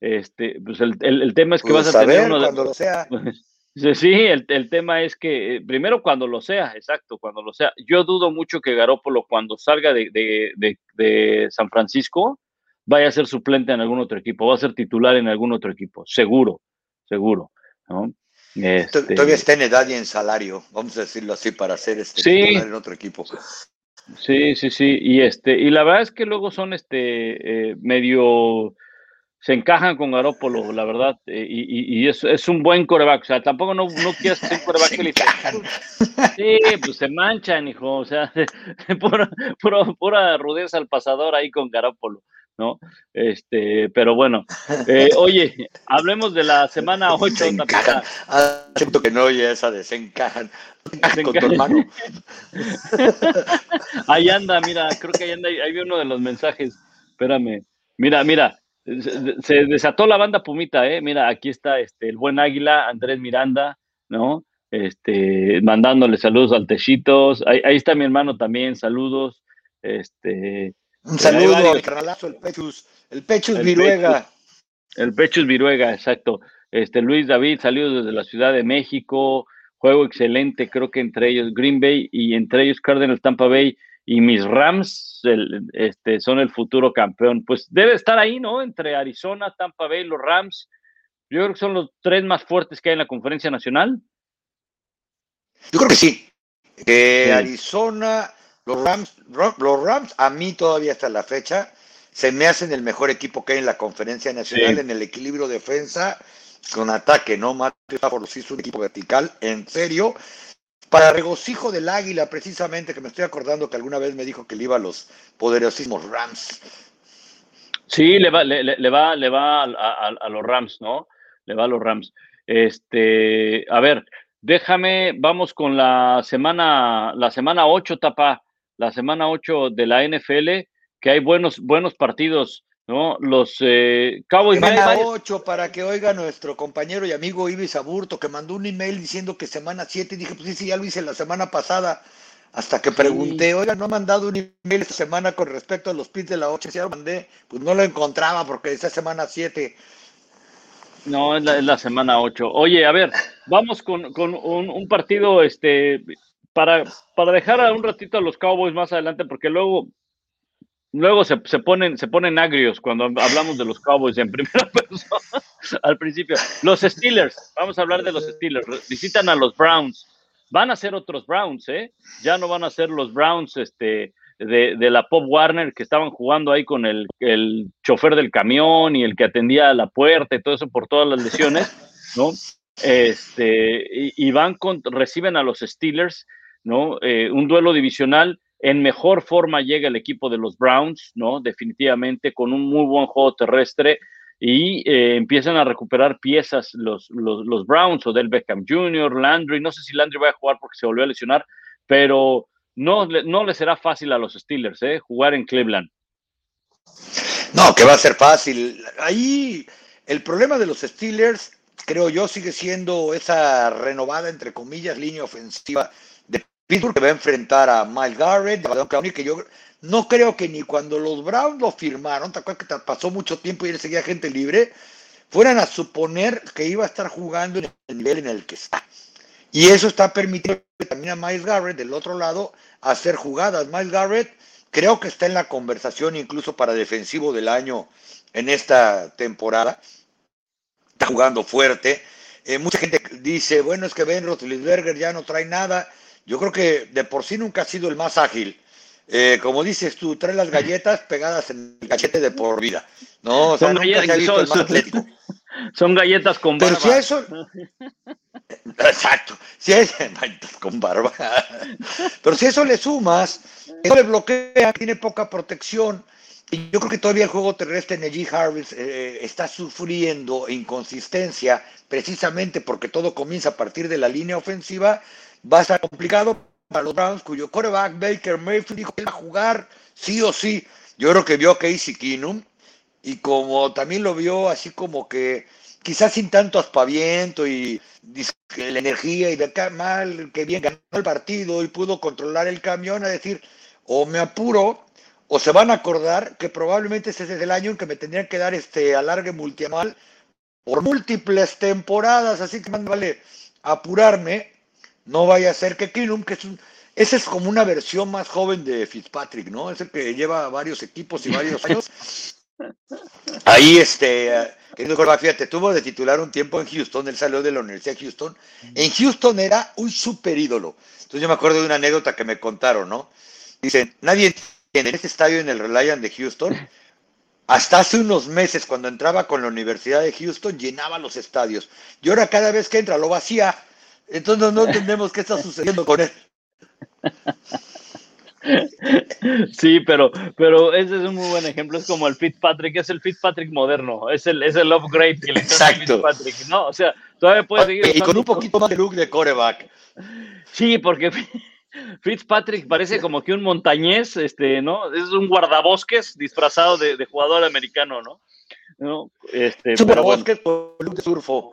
Este, pues el, el, el tema es que pues vas a, a tener uno cuando lo sea. Sí, el, el, tema es que eh, primero cuando lo sea, exacto, cuando lo sea. Yo dudo mucho que Garópolo cuando salga de, de, de, de, San Francisco vaya a ser suplente en algún otro equipo, va a ser titular en algún otro equipo, seguro, seguro. ¿no? Este... Todavía está en edad y en salario, vamos a decirlo así, para ser este sí. titular en otro equipo. Sí, sí, sí, y este, y la verdad es que luego son este eh, medio se encajan con Garópolo, la verdad, eh, y, y, es, es, un buen coreback. O sea, tampoco no, no quieres ser un coreback que le Sí, pues se manchan, hijo. O sea, pura, pura, pura, rudeza al pasador ahí con Garópolo, ¿no? Este, pero bueno. Eh, oye, hablemos de la semana 8. Siento que no oye esa de se encajan. Con tu hermano. ahí anda, mira, creo que ahí anda, ahí vi uno de los mensajes. Espérame. Mira, mira, se desató la banda Pumita, ¿eh? Mira, aquí está este, el buen Águila, Andrés Miranda, ¿no? Este, mandándole saludos al Techitos. Ahí, ahí está mi hermano también, saludos. Este, Un saludo al carnalazo, el Pechus, el Pechus el Viruega. Pechus, el Pechus Viruega, exacto. Este, Luis David, saludos desde la Ciudad de México. Juego excelente, creo que entre ellos Green Bay y entre ellos Cardinals Tampa Bay y mis Rams el, este, son el futuro campeón. Pues debe estar ahí, ¿no? Entre Arizona, Tampa Bay, los Rams. Yo creo que son los tres más fuertes que hay en la conferencia nacional. Yo creo que sí. Eh, sí. Arizona, los Rams, los Rams, a mí todavía hasta la fecha, se me hacen el mejor equipo que hay en la conferencia nacional Sí. en el equilibrio defensa con ataque, ¿no? Matt por los hizo un equipo vertical, en serio. Para regocijo del águila, precisamente, que me estoy acordando que alguna vez me dijo que le iba a los poderosísimos Rams. Sí, le va, le, va, le va a los Rams, ¿no? Le va a los Rams. Este, a ver, déjame, vamos con la semana, la semana 8, tapa, la semana 8 de la NFL, que hay buenos, buenos partidos, ¿no? Los eh, Cowboys. Semana varios- 8 para que oiga nuestro compañero y amigo Ibis Aburto, que mandó un email diciendo que semana 7, y dije, pues sí, sí, ya lo hice la semana pasada. Hasta que pregunté, oiga, no ha mandado un email esta semana con respecto a los pits de la 8, ya lo mandé, pues no lo encontraba porque decía semana 7. No, es la, es la semana 8. Oye, a ver, vamos con, con un, un partido este, para, para dejar a un ratito a los Cowboys más adelante, porque luego, luego se, se ponen, se ponen agrios cuando hablamos de los Cowboys en primera persona al principio. Los Steelers, vamos a hablar de los Steelers. Visitan a los Browns. Van a ser otros Browns, ¿eh? Ya no van a ser los Browns este, de, de la Pop Warner que estaban jugando ahí con el, el chofer del camión y el que atendía a la puerta y todo eso por todas las lesiones, ¿no? Este, y, van con, reciben a los Steelers, ¿no? Eh, un duelo divisional. En mejor forma llega el equipo de los Browns, ¿no? Definitivamente, con un muy buen juego terrestre y eh, empiezan a recuperar piezas los, los, los Browns, Odell Beckham Jr., Landry, no sé si Landry va a jugar porque se volvió a lesionar, pero no, no le será fácil a los Steelers, ¿eh? Jugar en Cleveland. No, que va a ser fácil. Ahí el problema de los Steelers, creo yo, sigue siendo esa renovada, entre comillas, línea ofensiva Que va a enfrentar a Miles Garrett, que yo no creo que ni cuando los Browns lo firmaron, ¿te acuerdas que pasó mucho tiempo y él seguía gente libre? Fueran a suponer que iba a estar jugando en el nivel en el que está. Y eso está permitiendo también a Miles Garrett del otro lado hacer jugadas. Miles Garrett creo que está en la conversación incluso para defensivo del año en esta temporada. Está jugando fuerte. Eh, mucha gente dice, bueno, es que Ben Roethlisberger ya no trae nada. Yo creo que de por sí nunca ha sido el más ágil. Eh, como dices tú, trae las galletas pegadas en el cachete de por vida. No, o sea, Son nunca se ha galletas- visto el más son- atlético. Son galletas con Pero barba. si a eso. Exacto. Si a eso, con barba. Pero si eso le sumas, eso le bloquea, tiene poca protección. Y yo creo que todavía el juego terrestre en G. Harris eh, está sufriendo inconsistencia, precisamente porque todo comienza a partir de la línea ofensiva. Va a estar complicado para los Browns, cuyo quarterback Baker Mayfield dijo que iba a jugar sí o sí. Yo creo que vio a Casey Keenum y como también lo vio así como que quizás sin tanto aspaviento y la energía y de acá mal, que bien ganó el partido y pudo controlar el camión, a decir, o me apuro, o se van a acordar que probablemente ese es el año en que me tendrían que dar este alargue multianual por múltiples temporadas, así que más vale apurarme, no vaya a ser que Kinum, que es un, ese es como una versión más joven de Fitzpatrick, ¿no? Es el que lleva varios equipos y varios años. Ahí, este, querido Corbac, fíjate, tuvo de titular un tiempo en Houston, él salió de la Universidad de Houston. En Houston era un super ídolo. Entonces yo me acuerdo de una anécdota que me contaron, ¿no? Dicen, nadie entiende, en este estadio en el Reliant de Houston, hasta hace unos meses, cuando entraba con la Universidad de Houston, llenaba los estadios. Y ahora cada vez que entra lo vacía. Entonces no entendemos qué está sucediendo con él. Sí, pero, pero ese es un muy buen ejemplo. Es como el Fitzpatrick, es el Fitzpatrick moderno, es el, es el upgrade que le Exacto. Fitzpatrick, ¿no? O sea, todavía puede seguir. Y con un poquito más de look de coreback. Sí, porque Fitzpatrick parece como que un montañés, este, ¿no? Es un guardabosques disfrazado de, de jugador americano, ¿no? ¿No? Este, pero bosques con look de surfo.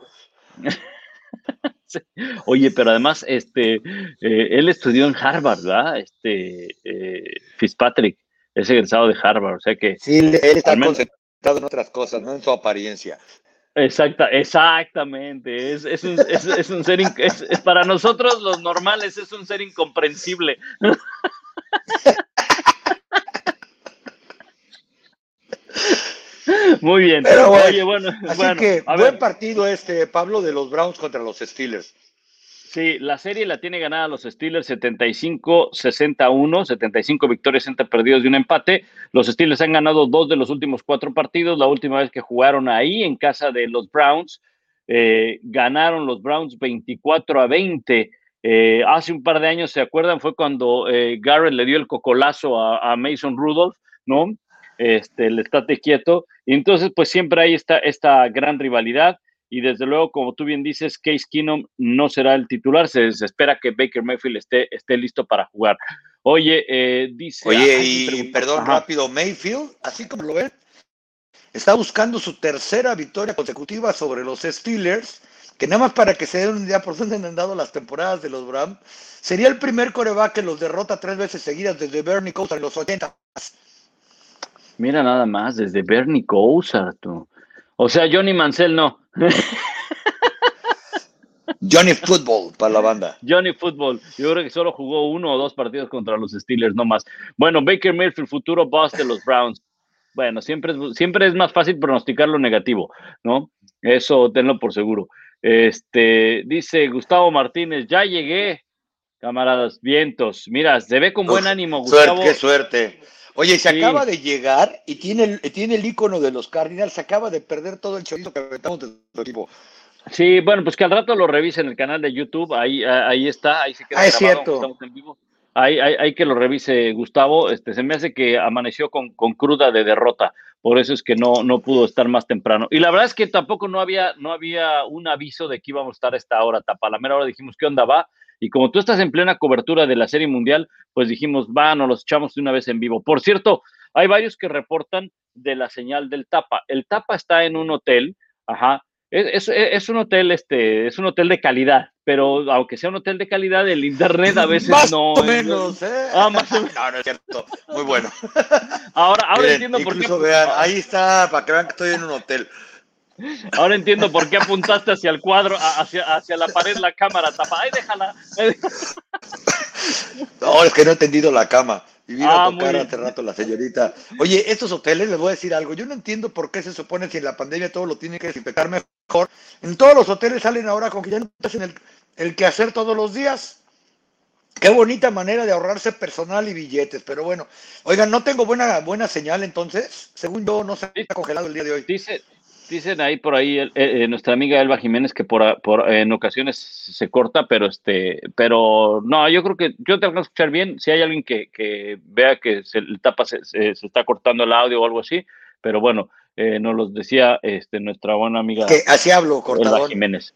Oye, pero además, este, eh, él estudió en Harvard, ¿verdad? Este, eh, Fitzpatrick es egresado de Harvard, o sea que... Sí, él está concentrado en otras cosas, no en su apariencia. Exacta, exactamente, es, es, un, es, es un, ser, es, para nosotros los normales es un ser incomprensible. Muy bien. Pero bueno, Oye, bueno, así bueno, que buen ver. partido este, Pablo, de los Browns contra los Steelers. Sí, la serie la tiene ganada los Steelers 75-61, 75 victorias, 60 perdidos y un empate. Los Steelers han ganado dos de los últimos cuatro partidos. La última vez que jugaron ahí en casa de los Browns, eh, ganaron los Browns 24 a 20. Eh, hace un par de años, ¿se acuerdan? Fue cuando eh, Garrett le dio el cocolazo a, a Mason Rudolph, ¿no? Este, el estate quieto. Y entonces, pues siempre hay esta, esta gran rivalidad. Y desde luego, como tú bien dices, Case Keenum no será el titular. Se, espera que Baker Mayfield esté, esté listo para jugar. Oye, eh, dice. Oye, y perdón, Ajá. rápido, Mayfield, así como lo ven, está buscando su tercera victoria consecutiva sobre los Steelers, que nada más para que se den una idea por dónde han dado las temporadas de los Browns, sería el primer coreback que los derrota tres veces seguidas desde Bernie Kosar en los 80. Mira nada más, desde Bernie Kosar, tú. O sea, Johnny Mansell no. Johnny Football para la banda. Johnny Football. Yo creo que solo jugó uno o dos partidos contra los Steelers, no más. Bueno, Baker Mayfield, futuro boss de los Browns. Bueno, siempre es, siempre es más fácil pronosticar lo negativo, ¿no? Eso tenlo por seguro. Este, dice Gustavo Martínez, ya llegué, camaradas, vientos. Mira, se ve con buen ánimo, Gustavo. Suerte, qué suerte. Oye, se sí. acaba de llegar y tiene el, tiene el icono de los Cardinals, se acaba de perder todo el chorizo que aventamos de su equipo. Sí, bueno, pues que al rato lo revise en el canal de YouTube, ahí, ahí está, ahí se queda ah, es cierto. estamos en vivo. Hay, hay, hay, que lo revise Gustavo, este, se me hace que amaneció con, con, cruda de derrota, por eso es que no, no pudo estar más temprano. Y la verdad es que tampoco no había, no había un aviso de que íbamos a estar a esta hora, tapa. A la mera hora dijimos, ¿qué onda va? Y como tú estás en plena cobertura de la Serie Mundial, pues dijimos, va, nos los echamos de una vez en vivo. Por cierto, hay varios que reportan de la señal del Tapa. El Tapa está en un hotel, ajá, es, es, es, un hotel, este, es un hotel de calidad, pero aunque sea un hotel de calidad, el internet a veces más no. O menos, ¿eh? Ah, más o menos. No, no es cierto. Muy bueno. Ahora, ahora Miren, entiendo por qué. Vean, ahí está, para que vean que estoy en un hotel. Ahora entiendo por qué apuntaste hacia el cuadro, hacia, hacia la pared, la cámara tapa. Ay, déjala. No, es que no he entendido la cama. Y vino ah, a tocar hace rato la señorita. Oye, estos hoteles, les voy a decir algo. Yo no entiendo por qué se supone si en la pandemia todo lo tienen que desinfectar mejor. En todos los hoteles salen ahora con que ya no hacen el, el quehacer todos los días. Qué bonita manera de ahorrarse personal y billetes. Pero bueno, oigan, no tengo buena, buena señal entonces. Según yo, no se está congelado el día de hoy. Dice, dicen ahí por ahí eh, eh, nuestra amiga Elba Jiménez que por, por eh, en ocasiones se corta, pero este, pero no, yo creo que yo tengo que escuchar bien. Si hay alguien que, que vea que se tapa se, se, se, está cortando el audio o algo así, pero bueno, eh, nos los decía este nuestra buena amiga. Que así hablo, cortadón. Elba Jiménez.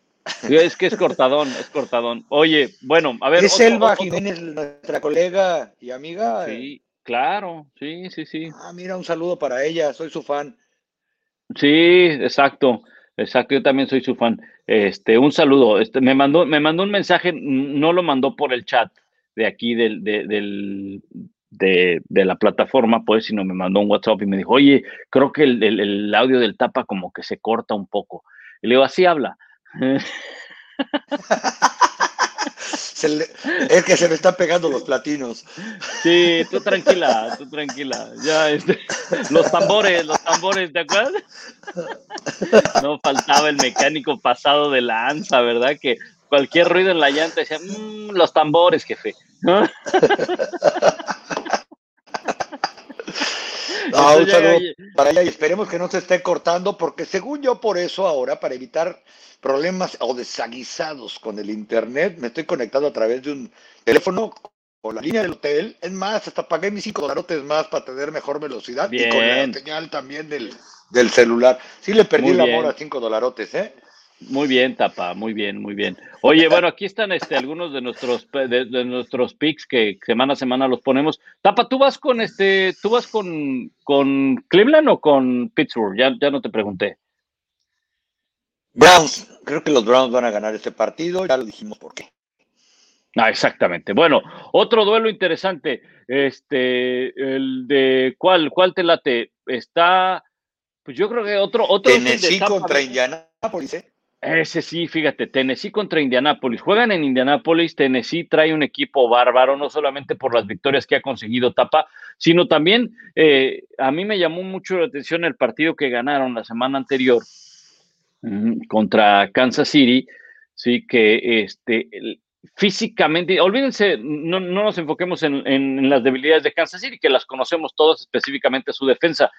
Es que es cortadón, es cortadón. Oye, bueno, a ver. Es otro, Elba otro, Jiménez, nuestra colega y amiga. Sí, claro, sí, sí, sí. Ah, mira, un saludo para ella, soy su fan. Sí, exacto, exacto, yo también soy su fan. Este, un saludo. Este, me mandó, me mandó un mensaje, no lo mandó por el chat de aquí del, de, del, de, de, la plataforma, pues, sino me mandó un WhatsApp y me dijo, oye, creo que el, el, el audio del tapa como que se corta un poco. Y le digo, así habla. es que se me están pegando los platinos. Sí, tú tranquila, tú tranquila. Ya, este, los tambores, los tambores, ¿te acuerdas? No faltaba el mecánico pasado de la ANSA, ¿verdad? Que cualquier ruido en la llanta decía, mmm, los tambores, jefe. ¿No? No, un saludo para ella y esperemos que no se esté cortando, porque según yo, por eso ahora, para evitar problemas o desaguisados con el internet, me estoy conectado a través de un teléfono con la línea del hotel. Es más, hasta pagué mis cinco dolarotes más para tener mejor velocidad y con la señal también del, del celular. Sí le perdí el amor a cinco dolarotes, ¿eh? Muy bien, Tapa, muy bien, muy bien. Oye, bueno, aquí están este, algunos de nuestros de, nuestros picks que semana a semana los ponemos. Tapa, ¿tú vas con este, tú vas con, con Cleveland o con Pittsburgh? Ya, ya no te pregunté. Browns, creo que los Browns van a ganar este partido, ya lo dijimos por qué. Ah, exactamente. Bueno, otro duelo interesante, este, el de cuál, cuál te late, está, pues yo creo que otro, otro. Tennessee contra Indianapolis, ¿eh? Ese sí, fíjate, Tennessee contra Indianápolis. Juegan en Indianápolis, Tennessee trae un equipo bárbaro, no solamente por las victorias que ha conseguido Tapa, sino también eh, a mí me llamó mucho la atención el partido que ganaron la semana anterior contra Kansas City, sí, que este, físicamente, olvídense, no, nos enfoquemos en, en, las debilidades de Kansas City, que las conocemos todos, específicamente su defensa,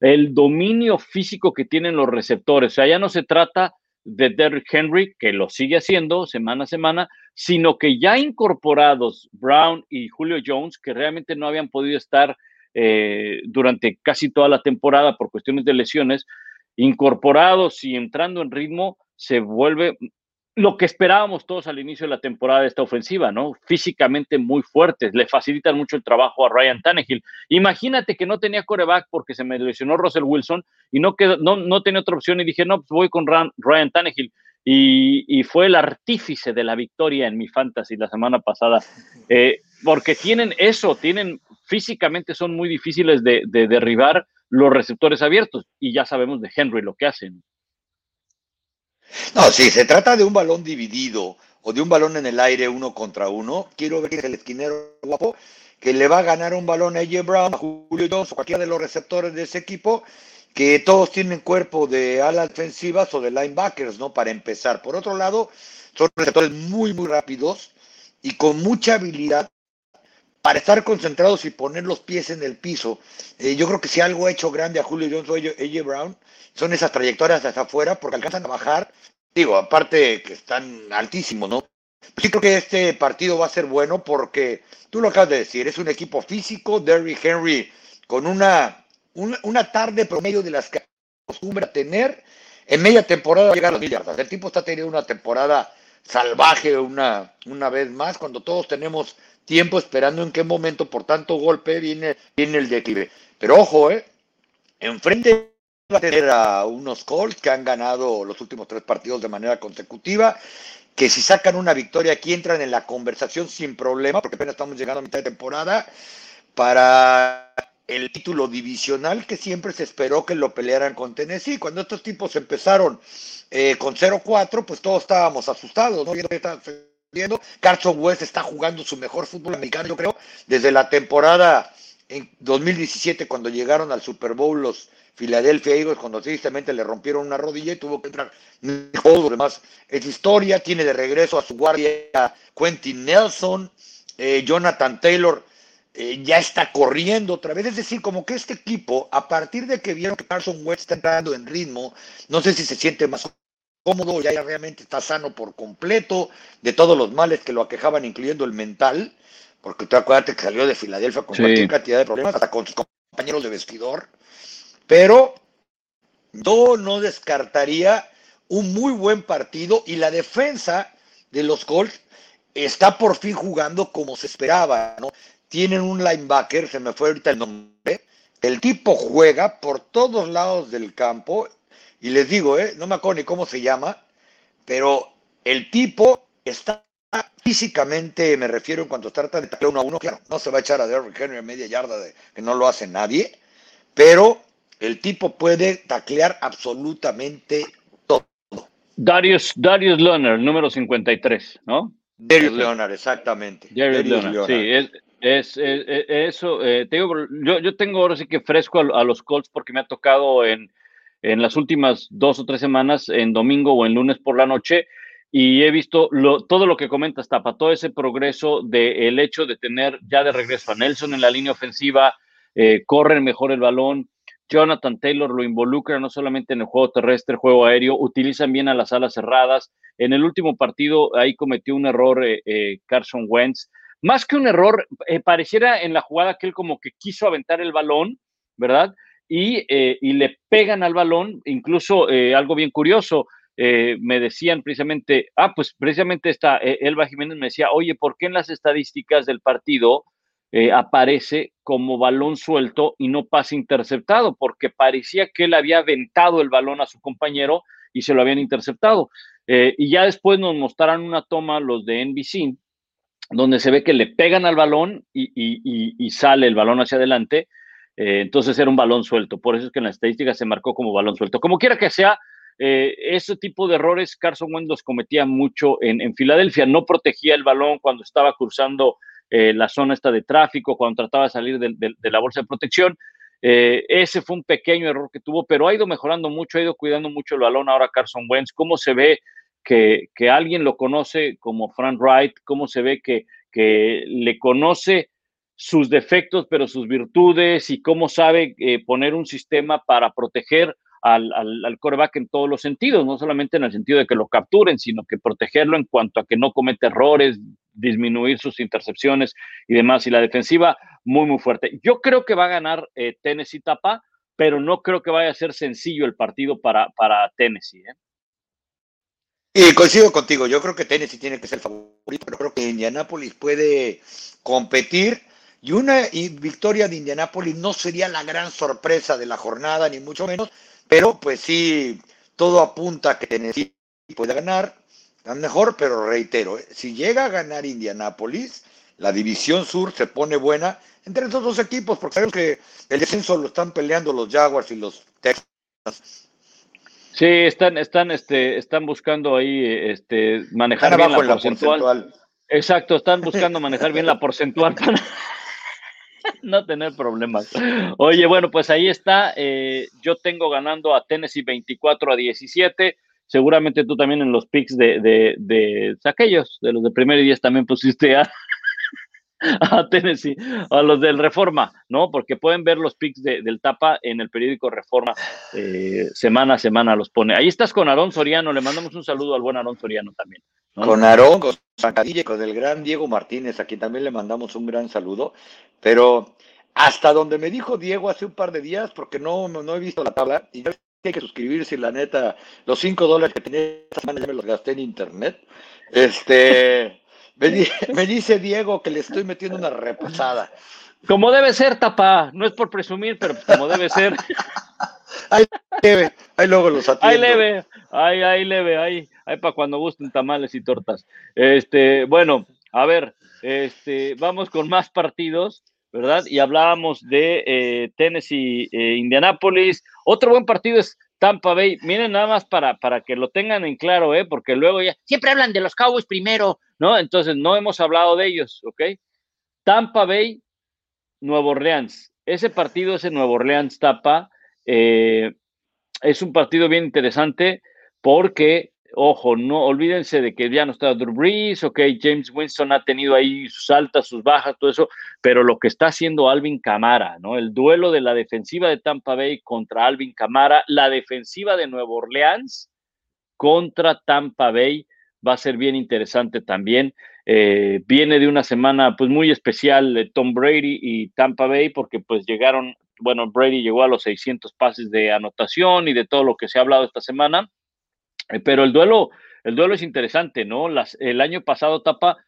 el dominio físico que tienen los receptores, o sea, ya no se trata de Derrick Henry, que lo sigue haciendo semana a semana, sino que ya incorporados Brown y Julio Jones, que realmente no habían podido estar eh, durante casi toda la temporada por cuestiones de lesiones, incorporados y entrando en ritmo, se vuelve lo que esperábamos todos al inicio de la temporada de esta ofensiva, ¿no? Físicamente muy fuertes, le facilitan mucho el trabajo a Ryan Tannehill. Imagínate que no tenía coreback porque se me lesionó Russell Wilson y no, quedó, no, no tenía otra opción y dije, no, pues voy con Ryan Tannehill. Y, fue el artífice de la victoria en mi fantasy la semana pasada, eh, porque tienen eso, tienen físicamente son muy difíciles de, de derribar los receptores abiertos y ya sabemos de Henry lo que hacen. No, si se trata de un balón dividido o de un balón en el aire uno contra uno, quiero ver que es el esquinero guapo que le va a ganar un balón a AJ Brown, a Julio Jones o cualquiera de los receptores de ese equipo, que todos tienen cuerpo de alas defensivas o de linebackers, ¿no? Para empezar. Por otro lado, son receptores muy, muy rápidos y con mucha habilidad para estar concentrados y poner los pies en el piso. Eh, yo creo que si algo ha hecho grande a Julio Jones o AJ Brown son esas trayectorias hasta afuera porque alcanzan a bajar. Digo, aparte que están altísimos, ¿no? Sí creo que este partido va a ser bueno porque tú lo acabas de decir, es un equipo físico, Derrick Henry con una, una, tarde promedio de las que acostumbra tener, en media temporada va a llegar a las millardas. El tipo está teniendo una temporada salvaje una, una vez más, cuando todos tenemos tiempo esperando en qué momento por tanto golpe viene, viene el declive. Pero ojo, ¿eh? Enfrente va a tener a unos Colts que han ganado los últimos tres partidos de manera consecutiva, que si sacan una victoria aquí entran en la conversación sin problema, porque apenas estamos llegando a mitad de temporada, para el título divisional que siempre se esperó que lo pelearan con Tennessee. Cuando estos tipos empezaron eh, con 0-4, pues todos estábamos asustados, ¿no? Carson West está jugando su mejor fútbol americano, yo creo, desde la temporada en 2017, cuando llegaron al Super Bowl los Philadelphia Eagles, cuando tristemente le rompieron una rodilla y tuvo que entrar todo demás. Es historia, tiene de regreso a su guardia Quentin Nelson, eh, Jonathan Taylor eh, ya está corriendo otra vez. Es decir, como que este equipo, a partir de que vieron que Carson West está entrando en ritmo, no sé si se siente más cómodo, ya, realmente está sano por completo de todos los males que lo aquejaban, incluyendo el mental, porque tú acuérdate que salió de Filadelfia con cualquier cantidad de problemas, hasta con sus compañeros de vestidor. Pero yo no descartaría un muy buen partido y la defensa de los Colts está por fin jugando como se esperaba, ¿no? tienen un linebacker, se me fue ahorita el nombre, el tipo juega por todos lados del campo, y les digo, ¿eh? no me acuerdo ni cómo se llama, pero el tipo está físicamente, me refiero en cuanto trata de taclear uno a uno, claro, no se va a echar a Derrick Henry a media yarda de que no lo hace nadie, pero el tipo puede taclear absolutamente todo. Darius, Darius Leonard, número 53, ¿no? Darius Leonard, exactamente. Darius, Leonard, sí, es, es, es, eso. Eh, te digo, yo, yo tengo ahora sí que fresco a, a, los Colts porque me ha tocado en, en las últimas dos o tres semanas, en domingo o en lunes por la noche, y he visto lo, todo lo que comentas, Tapa, todo ese progreso del hecho de tener ya de regreso a Nelson en la línea ofensiva, eh, corren mejor el balón, Jonathan Taylor lo involucra no solamente en el juego terrestre, juego aéreo, utilizan bien a las alas cerradas. En el último partido ahí cometió un error eh, eh, Carson Wentz. Más que un error, eh, pareciera en la jugada que él como que quiso aventar el balón, ¿verdad? Y, eh, y le pegan al balón, incluso eh, algo bien curioso, me decían precisamente, ah, pues precisamente esta, Elba Jiménez me decía, oye, ¿por qué en las estadísticas del partido eh, aparece como balón suelto y no pase interceptado, porque parecía que él había aventado el balón a su compañero y se lo habían interceptado. Eh, y ya después nos mostraron una toma los de NBC, donde se ve que le pegan al balón y sale el balón hacia adelante. Eh, entonces era un balón suelto. Por eso es que en la estadística se marcó como balón suelto. Como quiera que sea, eh, ese tipo de errores Carson Wentz los cometía mucho en, Filadelfia. No protegía el balón cuando estaba cruzando eh, la zona esta de tráfico, cuando trataba de salir de, la bolsa de protección. Ese fue un pequeño error que tuvo, pero ha ido mejorando mucho, ha ido cuidando mucho el balón ahora Carson Wentz. ¿Cómo se ve que, alguien lo conoce como Frank Wright? ¿Cómo se ve que le conoce sus defectos, pero sus virtudes y cómo sabe eh, poner un sistema para proteger al, al, coreback en todos los sentidos, no solamente en el sentido de que lo capturen, sino que protegerlo en cuanto a que no comete errores, disminuir sus intercepciones y demás. Y la defensiva muy, muy fuerte. Yo creo que va a ganar eh, Tennessee Tapa, pero no creo que vaya a ser sencillo el partido para, para Tennessee. ¿eh? Y coincido contigo, yo creo que Tennessee tiene que ser favorito, pero creo que Indianapolis puede competir y una y victoria de Indianapolis no sería la gran sorpresa de la jornada, ni mucho menos, pero pues sí, todo apunta a que Tennessee pueda ganar, ganar mejor, pero reitero, si llega a ganar Indianapolis, la división sur se pone buena entre estos dos equipos, porque sabemos que el descenso lo están peleando los Jaguars y los Texans. Sí, están, están, este, están buscando ahí, este, manejar están bien la, la porcentual. porcentual. Exacto, están buscando manejar bien la porcentual para no tener problemas. Oye, bueno, pues ahí está. Eh, yo tengo ganando a Tennessee 24 a 17. Seguramente tú también en los picks de, de, de aquellos, de los de primer y diez también pusiste a, a Tennessee, a los del Reforma, ¿no? Porque pueden ver los picks de, del Tapa en el periódico Reforma, eh, semana a semana los pone. Ahí estás con Aarón Soriano, le mandamos un saludo al buen Aarón Soriano también. Con Aarón, con Zancadilla, con el gran Diego Martínez, aquí también le mandamos un gran saludo, pero hasta donde me dijo Diego hace un par de días, porque no, no, he visto la tabla, y ya hay que suscribirse, la neta, los cinco dólares que tenía esta semana me los gasté en internet. Este, me, me, dice Diego que le estoy metiendo una repasada. Como debe ser, tapa, no es por presumir, pero como debe ser. ahí leve, ahí luego los atiendo. Ahí leve, ahí, ahí leve, ahí, ahí para cuando gusten tamales y tortas. Este, bueno, a ver, este, vamos con más partidos. ¿verdad? Y hablábamos de eh, Tennessee, eh, Indianapolis. Otro buen partido es Tampa Bay. Miren nada más para, para que lo tengan en claro, ¿eh? Porque luego ya siempre hablan de los Cowboys primero, ¿no? Entonces no hemos hablado de ellos, ¿ok? Tampa Bay, Nuevo Orleans. Ese partido es en Nuevo Orleans, Tampa. Eh, es un partido bien interesante porque ojo, no olvídense de que ya no está Drew Brees, ok, James Winston ha tenido ahí sus altas, sus bajas, todo eso, pero lo que está haciendo Alvin Camara, ¿no? El duelo de la defensiva de Tampa Bay contra Alvin Camara, la defensiva de Nueva Orleans contra Tampa Bay va a ser bien interesante también. Eh, viene de una semana pues muy especial de Tom Brady y Tampa Bay porque pues llegaron, bueno, Brady llegó a los 600 pases de anotación y de todo lo que se ha hablado esta semana pero el duelo, el duelo es interesante, ¿no? Las, el año pasado, Tapa,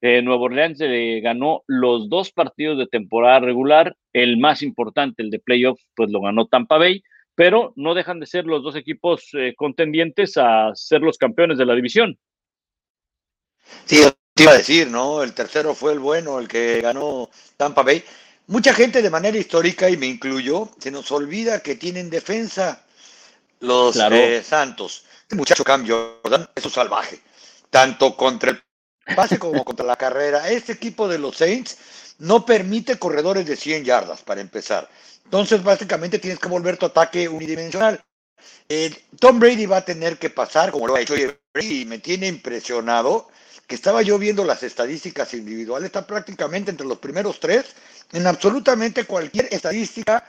eh, Nuevo Orleans eh, ganó los dos partidos de temporada regular, el más importante, el de playoffs, pues lo ganó Tampa Bay, pero no dejan de ser los dos equipos eh, contendientes a ser los campeones de la división. Sí, te iba a decir, ¿no? El tercero fue el bueno, el que ganó Tampa Bay. Mucha gente de manera histórica, y me incluyo, se nos olvida que tienen defensa los claro. eh, Santos. Este muchacho Cam Jordan es un salvaje, tanto contra el pase como contra la carrera. Este equipo de los Saints no permite corredores de 100 yardas para empezar. Entonces, básicamente tienes que volver tu ataque unidimensional. Eh, Tom Brady va a tener que pasar, como lo ha hecho Brady, y me tiene impresionado que estaba yo viendo las estadísticas individuales, está prácticamente entre los primeros tres en absolutamente cualquier estadística.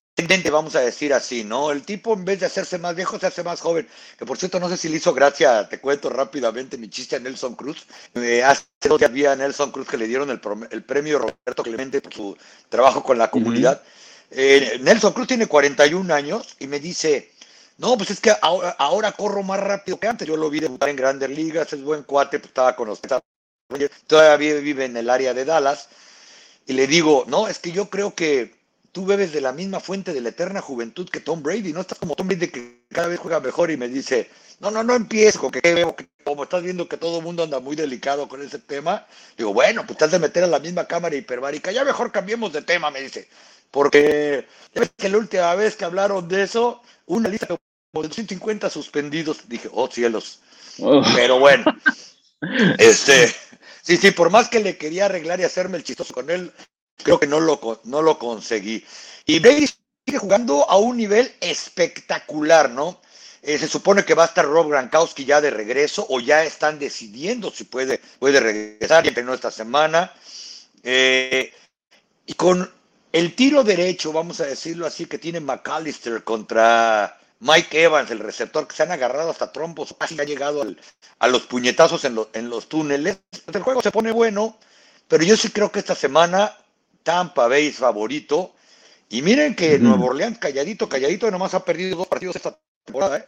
vamos a decir así, ¿no? El tipo en vez de hacerse más viejo se hace más joven. Que por cierto, no sé si le hizo gracia, te cuento rápidamente mi chiste a Nelson Cruz. Eh, hace dos días vi a Nelson Cruz que le dieron el, el, premio Roberto Clemente por su trabajo con la comunidad. eh, Nelson Cruz tiene 41 años y me dice, no, pues es que ahora, ahora, corro más rápido que antes. Yo lo vi debutar en grandes ligas, es buen cuate, pues estaba con los... Todavía vive en el área de Dallas. Y le digo, no, es que yo creo que tú bebes de la misma fuente de la eterna juventud que Tom Brady, no estás como Tom Brady que cada vez juega mejor y me dice, no, no, no empiezo, que veo que como estás viendo que todo el mundo anda muy delicado con ese tema, digo, bueno, pues estás de meter a la misma cámara hiperbárica, ya mejor cambiemos de tema, me dice, porque ya ves que la última vez que hablaron de eso, una lista de 150 suspendidos, dije, oh cielos, pero bueno, este, sí, sí, por más que le quería arreglar y hacerme el chistoso con él, creo que no lo, no lo conseguí. Y Brady sigue jugando a un nivel espectacular, ¿no? Eh, se supone que va a estar Rob Gronkowski ya de regreso o ya están decidiendo si puede, puede regresar, ya entrenó esta semana. Eh, y con el tiro derecho, vamos a decirlo así, que tiene McAllister contra Mike Evans, el receptor, que se han agarrado hasta trompos, casi ha llegado al, a los puñetazos en, lo, en los túneles. El juego se pone bueno, pero yo sí creo que esta semana Tampa Bay es favorito. Y miren que Nuevo Orleans, calladito, calladito, nomás ha perdido dos partidos esta temporada. ¿eh?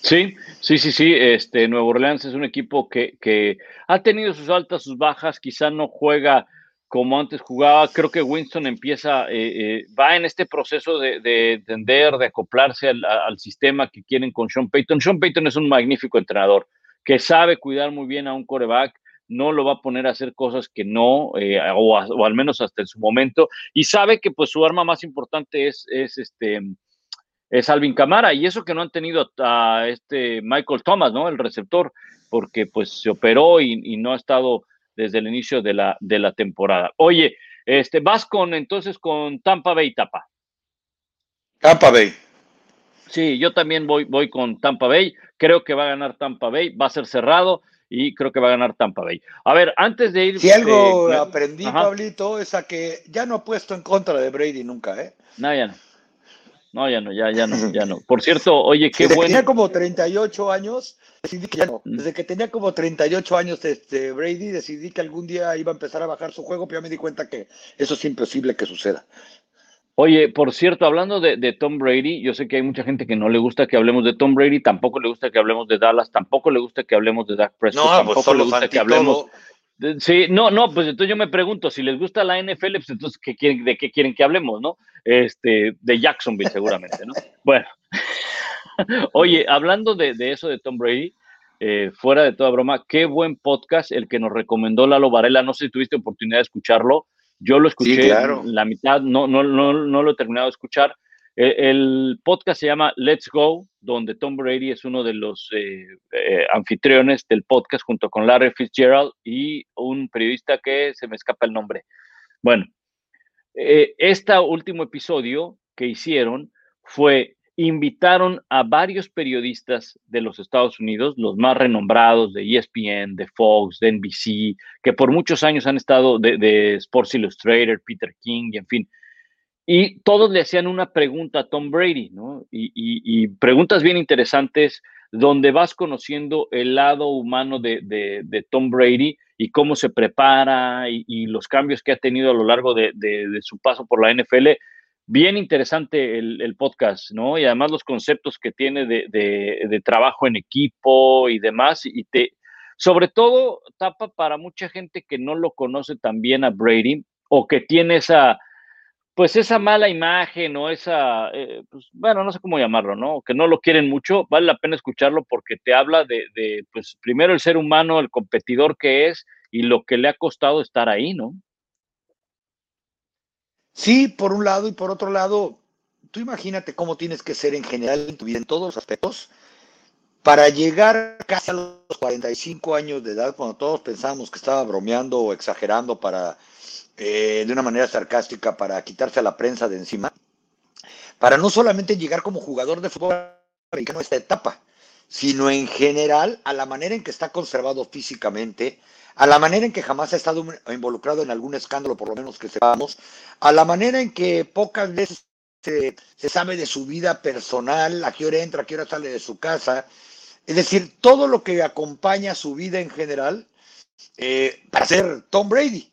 Sí, sí, sí, sí. Este Nuevo Orleans es un equipo que, que ha tenido sus altas, sus bajas, quizá no juega como antes jugaba. Creo que Winston empieza, eh, eh, va en este proceso de, de entender, de acoplarse al, al, sistema que quieren con Sean Payton. Sean Payton es un magnífico entrenador que sabe cuidar muy bien a un coreback, no lo va a poner a hacer cosas que no, eh, o, a, o, al menos hasta en su momento, y sabe que pues su arma más importante es, es este es Alvin Camara, y eso que no han tenido a, este Michael Thomas, ¿no? El receptor, porque pues se operó y, y no ha estado desde el inicio de la, de la temporada. Oye, este, vas con entonces con Tampa Bay Tapa. Tampa Bay. Sí, yo también voy, voy con Tampa Bay. Creo que va a ganar Tampa Bay. Va a ser cerrado y creo que va a ganar Tampa Bay. A ver, antes de ir. Si algo eh, aprendí, ajá. Pablito, es a que ya no he puesto en contra de Brady nunca, ¿eh? No, ya no. No, ya no, ya, ya no, ya no. Por cierto, oye, qué Desde bueno. Que tenía como 38 años, decidí que ya no. Desde que tenía como 38 años este Brady, decidí que algún día iba a empezar a bajar su juego, pero ya me di cuenta que eso es imposible que suceda. Oye, por cierto, hablando de, de, Tom Brady, yo sé que hay mucha gente que no le gusta que hablemos de Tom Brady, tampoco le gusta que hablemos de Dallas, tampoco le gusta que hablemos de Dak Prescott, no, tampoco pues le gusta que hablemos. De, sí, no, no, pues entonces yo me pregunto, si les gusta la NFL, pues entonces ¿qué quieren, ¿de qué quieren que hablemos, no? Este, de Jacksonville seguramente, ¿no? bueno, oye, hablando de, de, eso de Tom Brady, eh, fuera de toda broma, qué buen podcast el que nos recomendó Lalo Varela, no sé si tuviste oportunidad de escucharlo, yo lo escuché sí, claro. la mitad, no, no, no, no lo he terminado de escuchar. El, el, podcast se llama Let's Go, donde Tom Brady es uno de los eh, eh, anfitriones del podcast junto con Larry Fitzgerald y un periodista que se me escapa el nombre. Bueno, eh, este último episodio que hicieron fue invitaron a varios periodistas de los Estados Unidos, los más renombrados de ESPN, de Fox, de NBC, que por muchos años han estado de, Sports Illustrated, Peter King, y en fin. Y todos le hacían una pregunta a Tom Brady, ¿no? Y, preguntas bien interesantes donde vas conociendo el lado humano de, Tom Brady y cómo se prepara y, los cambios que ha tenido a lo largo de, su paso por la NFL bien interesante el, podcast, ¿no? Y además los conceptos que tiene de, trabajo en equipo y demás. Y te, sobre todo, tapa para mucha gente que no lo conoce tan bien a Brady o que tiene esa, pues esa mala imagen o esa, eh, pues, bueno, no sé cómo llamarlo, ¿no? Que no lo quieren mucho, vale la pena escucharlo porque te habla de, de, pues primero el ser humano, el competidor que es y lo que le ha costado estar ahí, ¿no? Sí, por un lado, y por otro lado, tú imagínate cómo tienes que ser en general en tu vida, en todos los aspectos, para llegar casi a los 45 años de edad, cuando todos pensábamos que estaba bromeando o exagerando para, eh, de una manera sarcástica, para quitarse a la prensa de encima, para no solamente llegar como jugador de fútbol americano a esta etapa, sino en general a la manera en que está conservado físicamente, a la manera en que jamás ha estado involucrado en algún escándalo, por lo menos que sepamos, a la manera en que pocas veces se, sabe de su vida personal, a qué hora entra, a qué hora sale de su casa. Es decir, todo lo que acompaña su vida en general eh, para ser Tom Brady.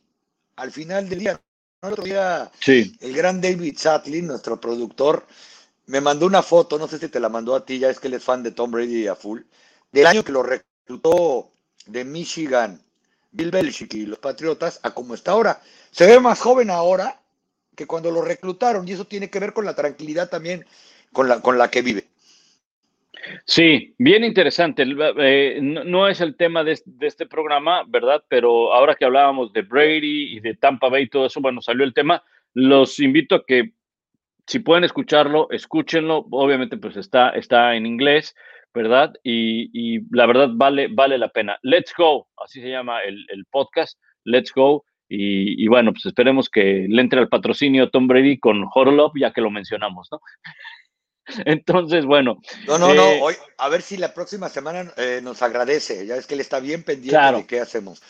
Al final del día, el otro día, el gran David Satlin, nuestro productor, me mandó una foto, no sé si te la mandó a ti, ya es que él es fan de Tom Brady a full, del año que lo reclutó de Michigan Bill Belichick y los Patriotas a como está ahora. Se ve más joven ahora que cuando lo reclutaron y eso tiene que ver con la tranquilidad también con la, con la que vive. Sí, bien interesante. Eh, no, es el tema de, este programa, ¿verdad? Pero ahora que hablábamos de Brady y de Tampa Bay y todo eso, bueno, salió el tema. Los invito a que, si pueden escucharlo, escúchenlo. Obviamente, pues está, está en inglés. ¿verdad? Y, la verdad vale, vale la pena. Let's Go, así se llama el, podcast, Let's Go. Y, bueno, pues esperemos que le entre al patrocinio Tom Brady con Horolop, ya que lo mencionamos, ¿no? Entonces, bueno. No, no, no, eh, hoy, a ver si la próxima semana eh, nos agradece, ya es que él está bien pendiente de qué hacemos.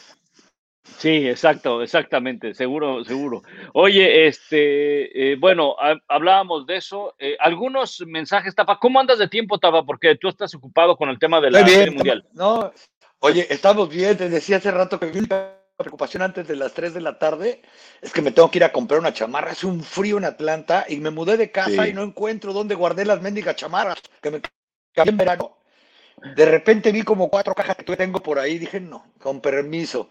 Sí, exacto, exactamente, seguro, seguro. Oye, este, eh, bueno, hablábamos de eso. Eh, algunos mensajes, Tapa. ¿Cómo andas de tiempo, Tapa? Porque tú estás ocupado con el tema de la mundial. No, oye, estamos bien. Te decía hace rato que mi preocupación antes de las 3 de la tarde es que me tengo que ir a comprar una chamarra. Hace un frío en Atlanta y me mudé de casa y no encuentro dónde guardé las mendigas chamarras que me cambié en verano. De repente vi como cuatro cajas que tengo por ahí. Dije, no, con permiso.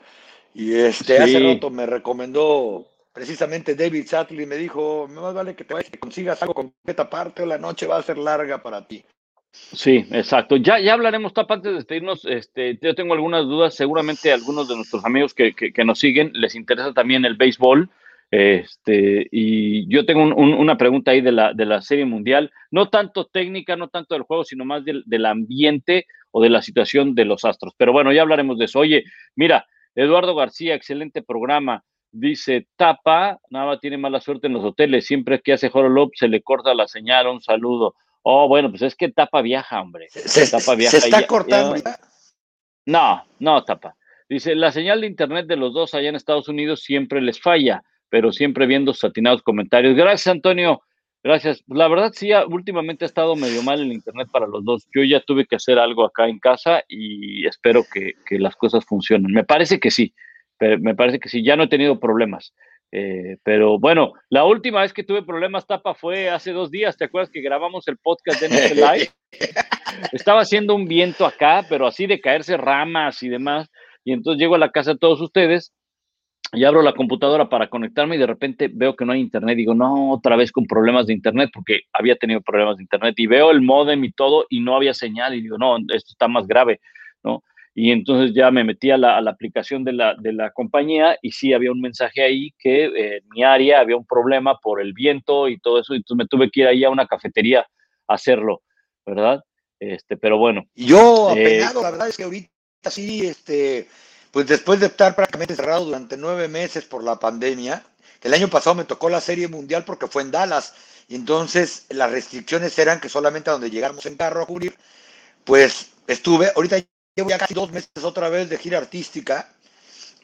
Y este, hace rato me recomendó precisamente David Sattler y me dijo, más vale que te vayas que consigas algo con esta parte o la noche va a ser larga para ti. Sí, exacto. Ya, ya hablaremos, Tapa, antes de despedirnos. Este, yo tengo algunas dudas. Seguramente algunos de nuestros amigos que, que, nos siguen les interesa también el béisbol. Este, y yo tengo una pregunta ahí de la, de la Serie Mundial, no tanto técnica, no tanto del juego, sino más del, del ambiente o de la situación de los astros. Pero bueno, ya hablaremos de eso. Oye, mira, Eduardo García, excelente programa. Dice, Tapa, nada tiene mala suerte en los hoteles. Siempre que hace Horolop se le corta la señal. Un saludo. Oh, bueno, pues es que Tapa viaja, hombre. Se, tapa viaja está cortando. no, no, Tapa. Dice, la señal de internet de los dos allá en Estados Unidos siempre les falla, pero siempre viendo satinados comentarios. Gracias, Antonio. Gracias. La verdad, sí, últimamente ha estado medio mal el internet para los dos. Yo ya tuve que hacer algo acá en casa y espero que, las cosas funcionen. Me parece que sí, me parece que sí. Ya no he tenido problemas. Eh, pero bueno, la última vez que tuve problemas, Tapa, fue hace dos días. ¿Te acuerdas que grabamos el podcast de NFL Live? Estaba haciendo un viento acá, pero así de caerse ramas y demás. Y entonces llego a la casa de todos ustedes y abro la computadora para conectarme y de repente veo que no hay internet. Digo, no, otra vez con problemas de internet, porque había tenido problemas de internet. Y veo el modem y todo y no había señal. Y digo, no, esto está más grave, ¿no? Y entonces ya me metí a la, aplicación de la, de la, compañía y sí había un mensaje ahí que en mi área había un problema por el viento y todo eso. Y entonces me tuve que ir ahí a una cafetería a hacerlo, ¿verdad? Este, pero bueno. Yo, eh, apegado, la verdad es que ahorita sí, este pues después de estar prácticamente cerrado durante nueve meses por la pandemia, El año pasado me tocó la Serie Mundial porque fue en Dallas. Y entonces las restricciones eran que solamente a donde llegáramos en carro a cubrir, pues estuve, ahorita llevo ya casi dos meses otra vez de gira artística.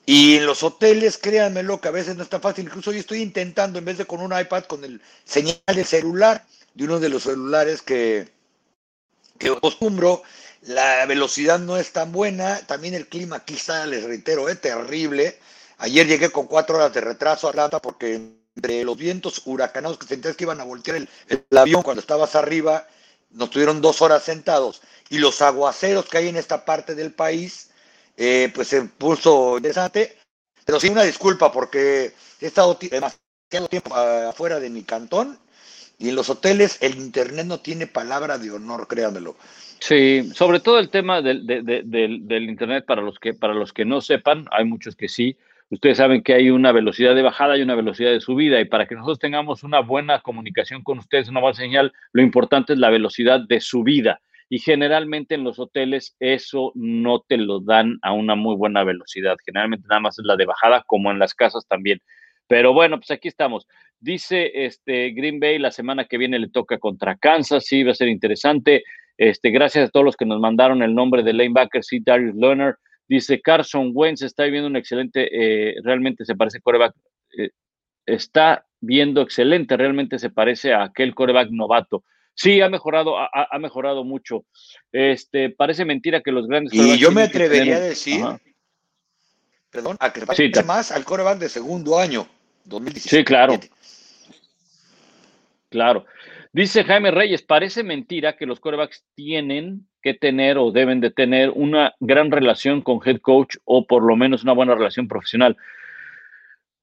Y en los hoteles, créanmelo, que a veces no es tan fácil. Incluso yo estoy intentando, en vez de con un iPad, con el señal de celular, de uno de los celulares que, que acostumbro, la velocidad no es tan buena, también el clima aquí les reitero, es terrible. Ayer llegué con cuatro horas de retraso a Atlanta porque entre los vientos huracanados que sentías que iban a voltear el, el avión cuando estabas arriba, nos tuvieron dos horas sentados. Y los aguaceros que hay en esta parte del país, eh, pues se puso interesante. Pero sí, una disculpa porque he estado demasiado tiempo afuera de mi cantón y en los hoteles el internet no tiene palabra de honor, créanmelo. Sí, sobre todo el tema del, de, de, del, del, internet para los que para los que no sepan, hay muchos que sí. Ustedes saben que hay una velocidad de bajada y una velocidad de subida y para que nosotros tengamos una buena comunicación con ustedes, una buena señal, lo importante es la velocidad de subida y generalmente en los hoteles eso no te lo dan a una muy buena velocidad. Generalmente nada más es la de bajada, como en las casas también. Pero bueno, pues aquí estamos. Dice este Green Bay la semana que viene le toca contra Kansas, sí, va a ser interesante. Este, gracias a todos los que nos mandaron el nombre de lanebacker, sí, Darius Lerner. Dice Carson Wentz está viendo un excelente, eh, realmente se parece coreback, eh, está viendo excelente, realmente se parece a aquel coreback novato. Sí, ha mejorado, ha, ha, mejorado mucho. Este, parece mentira que los grandes. Y yo me atrevería a decir, Ajá. perdón, a que sí, más al coreback de segundo año, 2017. Sí, claro. Claro. Dice Jaime Reyes, parece mentira que los corebacks tienen que tener o deben de tener una gran relación con head coach o por lo menos una buena relación profesional.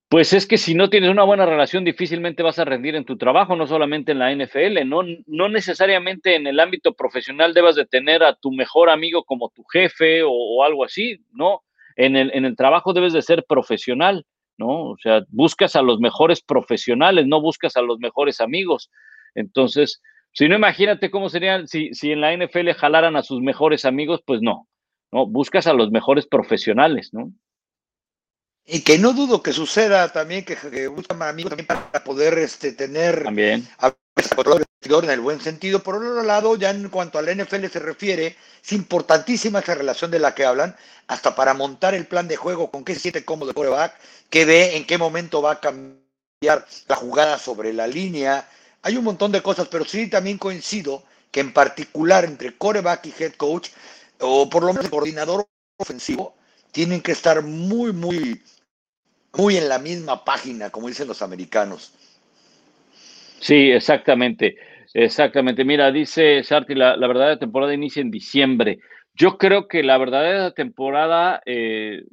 Pues es que si no tienes una buena relación, difícilmente vas a rendir en tu trabajo, no solamente en la NFL, no, no necesariamente en el ámbito profesional debas de tener a tu mejor amigo como tu jefe o, o algo así, ¿no? En el, en el trabajo debes de ser profesional, ¿no? O sea, buscas a los mejores profesionales, no buscas a los mejores amigos. Entonces, si no, imagínate cómo serían si, si en la NFL jalaran a sus mejores amigos, pues no, ¿no? Buscas a los mejores profesionales, ¿no? Y que no dudo que suceda también, que, que buscan amigos también para poder este, tener también. a en el buen sentido. Por otro lado, ya en cuanto al NFL se refiere, es importantísima esa relación de la que hablan, hasta para montar el plan de juego, con qué se siente cómodo el coreback, qué ve, en qué momento va a cambiar la jugada sobre la línea. Hay un montón de cosas, pero sí también coincido que en particular entre coreback y head coach, o por lo menos el coordinador ofensivo, tienen que estar muy, muy, muy en la misma página, como dicen los americanos. Sí, exactamente, exactamente. Mira, dice Sarti, la, la verdadera temporada inicia en diciembre. Yo creo que la verdadera temporada, eh,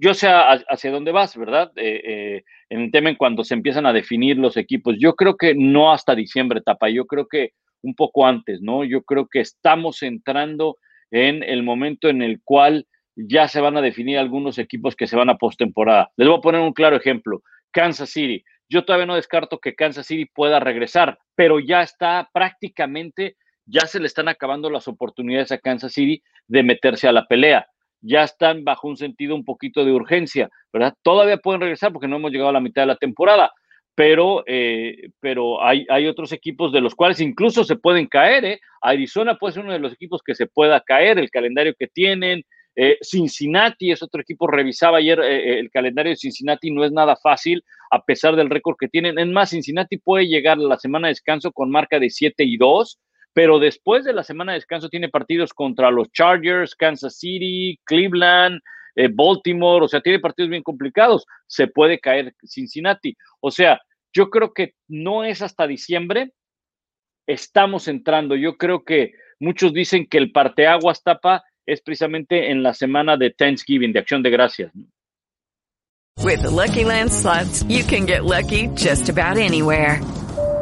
yo sé hacia dónde vas, ¿verdad? Eh, eh, en el tema en cuando se empiezan a definir los equipos. Yo creo que no hasta diciembre, Tapa, yo creo que un poco antes, ¿no? Yo creo que estamos entrando en el momento en el cual ya se van a definir algunos equipos que se van a postemporada. Les voy a poner un claro ejemplo. Kansas City. Yo todavía no descarto que Kansas City pueda regresar, pero ya está prácticamente, ya se le están acabando las oportunidades a Kansas City de meterse a la pelea. Ya están bajo un sentido un poquito de urgencia, ¿verdad? Todavía pueden regresar porque no hemos llegado a la mitad de la temporada, pero, eh, pero hay, hay, otros equipos de los cuales incluso se pueden caer. ¿eh? Arizona puede ser uno de los equipos que se pueda caer, el calendario que tienen, eh, Cincinnati es otro equipo, revisaba ayer eh, el calendario de Cincinnati, no es nada fácil a pesar del récord que tienen. En más, Cincinnati puede llegar a la semana de descanso con marca de 7 y 2, pero después de la semana de descanso tiene partidos contra los Chargers, Kansas City, Cleveland, eh, Baltimore, o sea, tiene partidos bien complicados. Se puede caer Cincinnati. O sea, yo creo que no es hasta diciembre. Estamos entrando. Yo creo que muchos dicen que el parteaguas tapa es precisamente en la semana de Thanksgiving, de Acción de Gracias. With the Lucky Land slots, you can get lucky just about anywhere.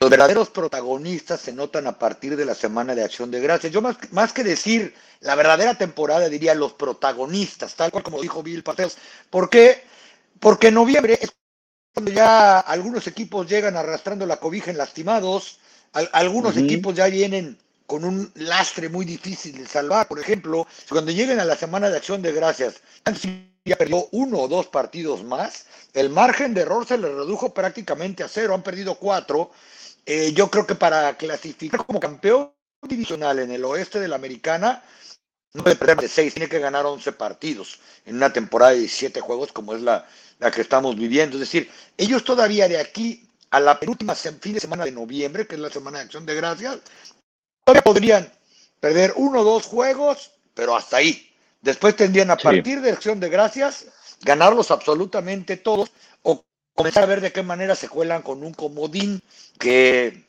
los verdaderos protagonistas se notan a partir de la semana de acción de gracias. Yo más, más que decir la verdadera temporada diría los protagonistas, tal cual como dijo Bill Parcells. ¿Por qué? Porque en noviembre es cuando ya algunos equipos llegan arrastrando la cobija en lastimados, al, algunos uh -huh. equipos ya vienen con un lastre muy difícil de salvar. Por ejemplo, cuando lleguen a la semana de acción de gracias, ya perdió uno o dos partidos más, el margen de error se le redujo prácticamente a cero, han perdido cuatro. Eh, yo creo que para clasificar como campeón divisional en el oeste de la americana, no puede perder de seis, tiene que ganar 11 partidos en una temporada de 17 juegos como es la, la que estamos viviendo. Es decir, ellos todavía de aquí a la penúltima fin de semana de noviembre, que es la semana de acción de gracias, todavía podrían perder uno o dos juegos, pero hasta ahí. Después tendrían a sí. partir de acción de gracias ganarlos absolutamente todos o comenzar a ver de qué manera se cuelan con un comodín que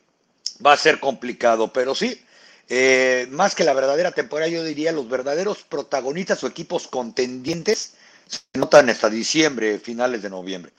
va a ser complicado. Pero sí, eh, más que la verdadera temporada, yo diría los verdaderos protagonistas o equipos contendientes se notan hasta diciembre, finales de noviembre.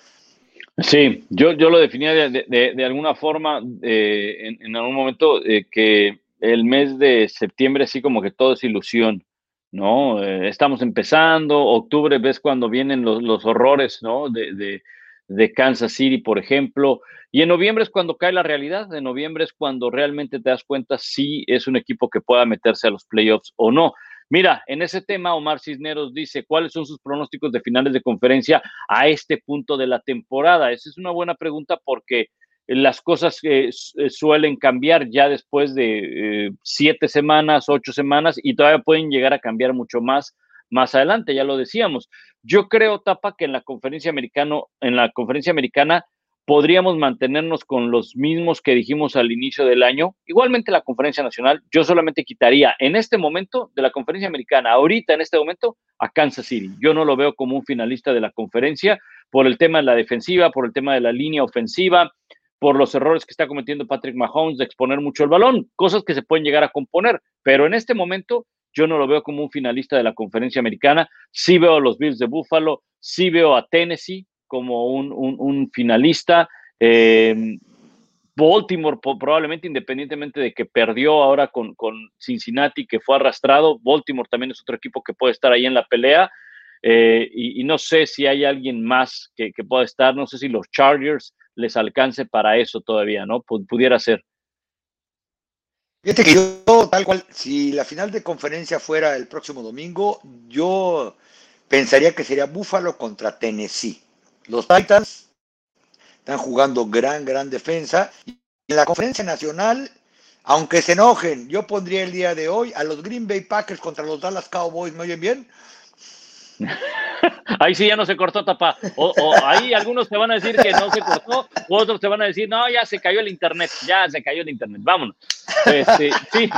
Sí, yo, yo lo definía de, de, alguna forma eh, en, algún momento eh, que el mes de septiembre así como que todo es ilusión, ¿no? Eh, estamos empezando, octubre ves cuando vienen los, los horrores, ¿no? De, de, de, Kansas City, por ejemplo, y en noviembre es cuando cae la realidad, en noviembre es cuando realmente te das cuenta si es un equipo que pueda meterse a los playoffs o no. Mira, en ese tema, Omar Cisneros dice, ¿cuáles son sus pronósticos de finales de conferencia a este punto de la temporada? Esa es una buena pregunta porque las cosas eh, suelen cambiar ya después de eh, siete semanas, ocho semanas y todavía pueden llegar a cambiar mucho más más adelante, ya lo decíamos. Yo creo, Tapa, que en la conferencia americano, en la conferencia americana podríamos mantenernos con los mismos que dijimos al inicio del año. Igualmente la conferencia nacional, yo solamente quitaría en este momento de la conferencia americana, ahorita en este momento, a Kansas City. Yo no lo veo como un finalista de la conferencia por el tema de la defensiva, por el tema de la línea ofensiva, por los errores que está cometiendo Patrick Mahomes de exponer mucho el balón, cosas que se pueden llegar a componer, pero en este momento yo no lo veo como un finalista de la conferencia americana, sí veo a los Bills de Buffalo, sí veo a Tennessee como un, un, finalista, eh, Baltimore probablemente independientemente de que perdió ahora con, con, Cincinnati, que fue arrastrado, Baltimore también es otro equipo que puede estar ahí en la pelea, eh, y, no sé si hay alguien más que, pueda estar, no sé si los Chargers, les alcance para eso todavía, ¿no? Pudiera ser. Fíjate que yo, tal cual, si la final de conferencia fuera el próximo domingo, yo pensaría que sería Buffalo contra Tennessee. Los Titans están jugando gran, gran defensa. Y en la conferencia nacional, aunque se enojen, yo pondría el día de hoy a los Green Bay Packers contra los Dallas Cowboys. ¿Me oyen bien? Ahí sí ya no se cortó tapa. O, ahí algunos te van a decir que no se cortó, o otros te van a decir, no, ya se cayó el internet, ya se cayó el internet, vámonos. Este, sí,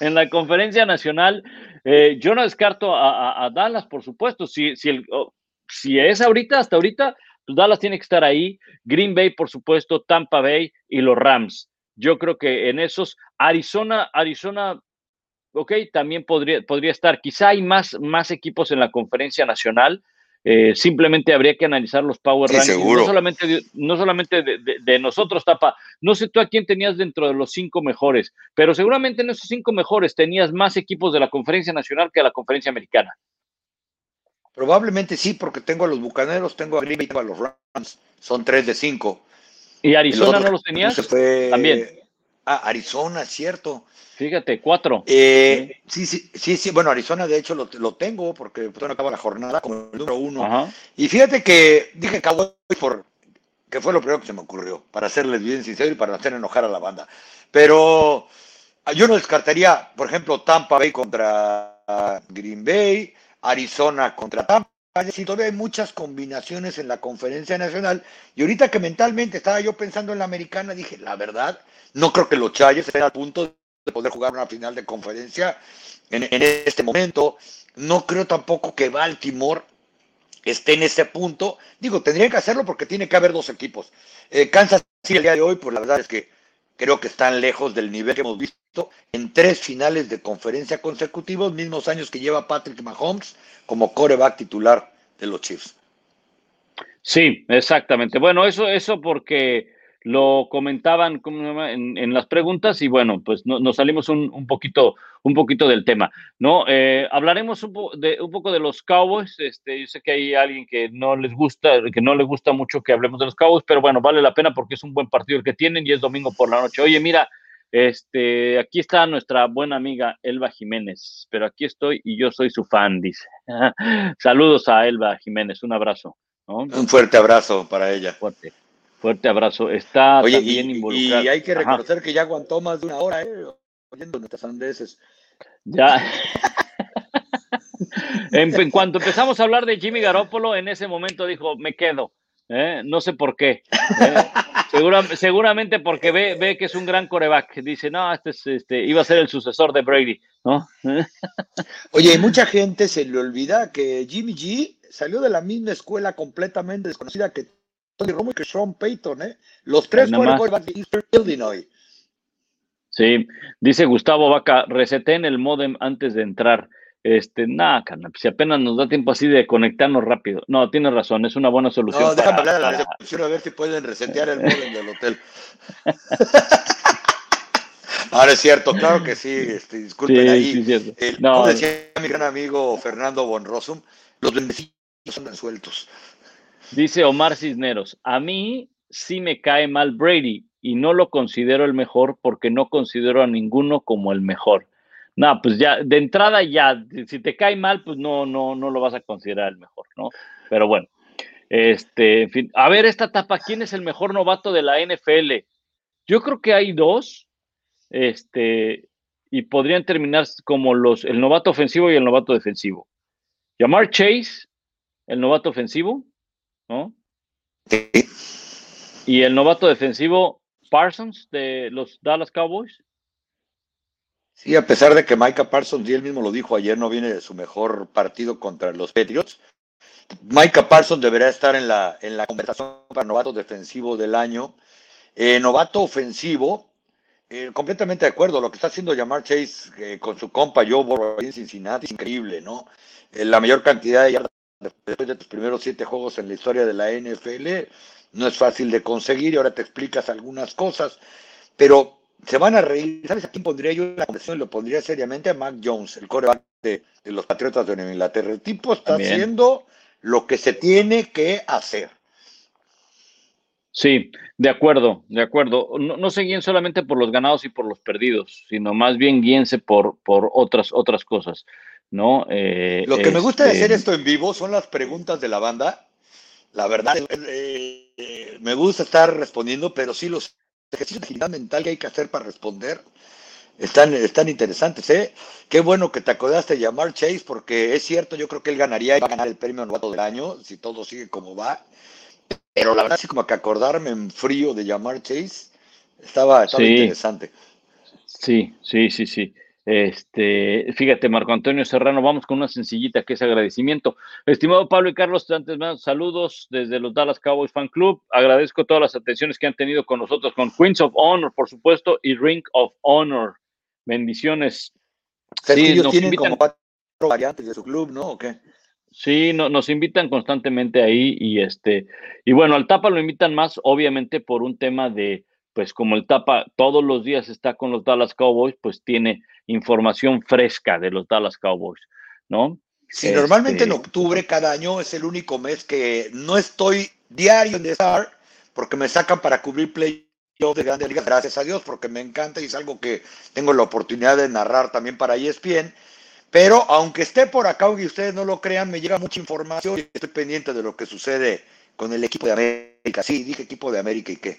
en la conferencia nacional, eh, yo no descarto a, Dallas, por supuesto. Si, si, oh, si es ahorita, hasta ahorita, pues Dallas tiene que estar ahí. Green Bay, por supuesto, Tampa Bay y los Rams. Yo creo que en esos, Arizona, Arizona ok, también podría, podría estar. Quizá hay más, más equipos en la conferencia nacional. Eh, simplemente habría que analizar los power sí, rankings. Seguro. No solamente, de, no solamente de, de, de, nosotros, Tapa. No sé tú a quién tenías dentro de los cinco mejores, pero seguramente en esos cinco mejores tenías más equipos de la conferencia nacional que a la conferencia americana. Probablemente sí, porque tengo a los bucaneros, tengo a Green Bay, tengo a los Rams. Son tres de cinco. ¿Y Arizona no los tenías? Fue... También. Ah, Arizona, cierto. Fíjate, cuatro. Eh, sí, sí, sí, sí, bueno, Arizona de hecho lo, lo tengo porque no acaba la jornada como el número uno. Ajá. Y fíjate que dije Cowboys por que fue lo primero que se me ocurrió, para serles bien sincero y para hacer enojar a la banda. Pero yo no descartaría, por ejemplo, Tampa Bay contra Green Bay, Arizona contra Tampa. Todavía hay muchas combinaciones en la conferencia nacional. Y ahorita que mentalmente estaba yo pensando en la americana, dije, la verdad, no creo que los Chayes estén al punto de poder jugar una final de conferencia en, este momento. No creo tampoco que Baltimore esté en ese punto. Digo, tendrían que hacerlo porque tiene que haber dos equipos. Eh, Kansas City el día de hoy, pues la verdad es que creo que están lejos del nivel que hemos visto en tres finales de conferencia consecutivos, mismos años que lleva Patrick Mahomes como coreback titular de los Chiefs. Sí, exactamente. Bueno, eso, eso porque lo comentaban en, en, las preguntas y bueno, pues no, nos salimos un, un, poquito, un poquito del tema, ¿no? Eh, hablaremos un, po de, un, poco de los Cowboys. Este, yo sé que hay alguien que no les gusta, que no le gusta mucho que hablemos de los Cowboys, pero bueno, vale la pena porque es un buen partido el que tienen y es domingo por la noche. Oye, mira, este, aquí está nuestra buena amiga Elba Jiménez, pero aquí estoy y yo soy su fan, dice. Saludos a Elba Jiménez, un abrazo. ¿no? Un fuerte abrazo para ella. Fuerte. Fuerte abrazo. Está Oye, también y, involucrado. Y hay que reconocer Ajá. que ya aguantó más de una hora, ¿eh? Oyendo nuestras andeses. Ya. en, en, cuanto empezamos a hablar de Jimmy Garoppolo, en ese momento dijo, me quedo. ¿eh? No sé por qué. ¿eh? Segura, seguramente porque ve, ve que es un gran coreback. Dice, no, este, es, este iba a ser el sucesor de Brady, ¿no? Oye, mucha gente se le olvida que Jimmy G salió de la misma escuela completamente desconocida que Tony Romo y que Sean Payton, ¿eh? Los tres fueron corebacks de Eastern Illinois. Sí, dice Gustavo Vaca, reseteen el modem antes de entrar. Este, nada, si apenas nos da tiempo así de conectarnos rápido. No, tienes razón, es una buena solución. No, déjame hablar a la recepción a ver si pueden resetear el modem del hotel. Ahora es cierto, claro que sí, este, disculpen Sí, ahí. sí, cierto. El- No. como decía mi gran amigo Fernando Bonrosum, los bendecidos son resueltos. Dice Omar Cisneros, a mí sí me cae mal Brady y no lo considero el mejor porque no considero a ninguno como el mejor. No, pues ya, de entrada ya, si te cae mal, pues no, no, no lo vas a considerar el mejor, ¿no? Pero bueno, este, fin, a ver esta etapa, ¿quién es el mejor novato de la NFL? Yo creo que hay dos, este, y podrían terminar como los, el novato ofensivo y el novato defensivo. Llamar Chase, el novato ofensivo, ¿no? Y el novato defensivo Parsons de los Dallas Cowboys. Sí, a pesar de que Micah Parsons, y él mismo lo dijo ayer, no viene de su mejor partido contra los Patriots. Micah Parsons deberá estar en la, en la conversación para novato defensivo del año. Eh, novato ofensivo, eh, completamente de acuerdo. Lo que está haciendo Jamar Chase eh, con su compa Joe Burrow en Cincinnati es increíble, ¿no? La mayor cantidad de yardas después de tus primeros siete juegos en la historia de la NFL no es fácil de conseguir y ahora te explicas algunas cosas, pero se van a reír. ¿Sabes a quién pondría yo la conversación? Lo pondría seriamente a Mac Jones, el coreback de, de los Patriotas de Nueva Inglaterra. El tipo está También. haciendo lo que se tiene que hacer. Sí, de acuerdo, de acuerdo. No, no se guíen solamente por los ganados y por los perdidos, sino más bien guíense por, por otras, otras cosas, ¿no? Eh, Lo que me gusta de este, hacer esto en vivo son las preguntas de la banda. La verdad, eh, eh, me gusta estar respondiendo, pero sí los ejercicios de agilidad mental que hay que hacer para responder están, están interesantes. ¿eh? Qué bueno que te acordaste de llamar Chase, porque es cierto, yo creo que él ganaría y va a ganar el premio novato del año si todo sigue como va. Pero la verdad, sí, como que acordarme en frío de llamar Chase estaba, estaba Sí. interesante. Sí, sí, sí, sí. Este, fíjate, Marco Antonio Serrano, vamos con una sencillita que es agradecimiento. Estimado Pablo y Carlos, antes más, saludos desde los Dallas Cowboys Fan Club. Agradezco todas las atenciones que han tenido con nosotros, con Queens of Honor, por supuesto, y Ring of Honor. Bendiciones. Que Sí, ellos nos tienen invitan- como cuatro variantes de su club, ¿no? ¿O qué? Sí, no, nos invitan constantemente ahí y este, y bueno, al Tapa lo invitan más, obviamente, por un tema de, pues como el Tapa todos los días está con los Dallas Cowboys, pues tiene información fresca de los Dallas Cowboys, ¿no? Sí, normalmente en Este, octubre cada año es el único mes que no estoy diario en estar porque me sacan para cubrir playoff de grandes ligas, gracias a Dios, porque me encanta y es algo que tengo la oportunidad de narrar también para ESPN. Pero aunque esté por acá, aunque ustedes no lo crean, me llega mucha información y estoy pendiente de lo que sucede con el equipo de América. Sí, dije equipo de América y qué.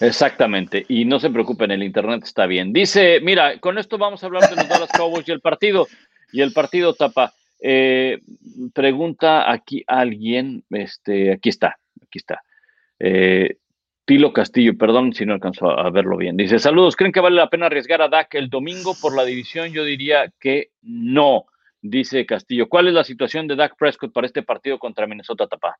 Exactamente, y no se preocupen, el internet está bien. Dice, mira, con esto vamos a hablar de los Dallas Cowboys y el partido, y el partido tapa. Eh, pregunta aquí alguien, este, aquí está, aquí está. Eh, Tilo Castillo, perdón si no alcanzó a verlo bien. Dice, saludos, ¿creen que vale la pena arriesgar a Dak el domingo por la división? Yo diría que no, dice Castillo. ¿Cuál es la situación de Dak Prescott para este partido contra Minnesota Tapa?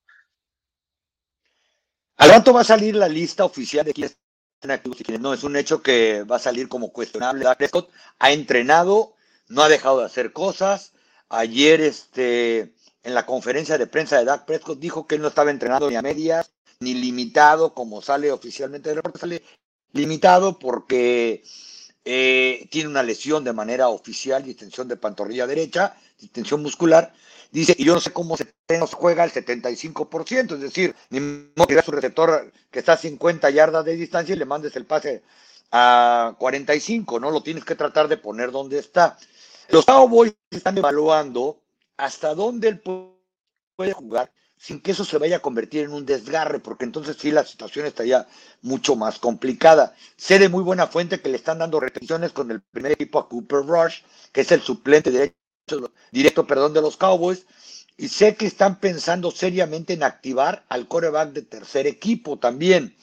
Al rato va a salir la lista oficial de quiénes están activos y quiénes no. Es un hecho que va a salir como cuestionable. Prescott ha entrenado, no ha dejado de hacer cosas. Ayer, este, en la conferencia de prensa de Dak Prescott, dijo que él no estaba entrenando ni a medias ni limitado, como sale oficialmente del reporte, limitado porque eh, tiene una lesión de manera oficial, distensión de pantorrilla derecha, distensión muscular. Dice, y yo no sé cómo se juega el 75%, es decir, ni modo que su receptor que está a 50 yardas de distancia y le mandes el pase a 45, ¿no? Lo tienes que tratar de poner donde está. Los Cowboys están evaluando hasta dónde él puede jugar sin que eso se vaya a convertir en un desgarre, porque entonces sí la situación estaría mucho más complicada. Sé de muy buena fuente que le están dando repeticiones con el primer equipo a Cooper Rush, que es el suplente directo, directo perdón, de los Cowboys, y sé que están pensando seriamente en activar al coreback de tercer equipo también.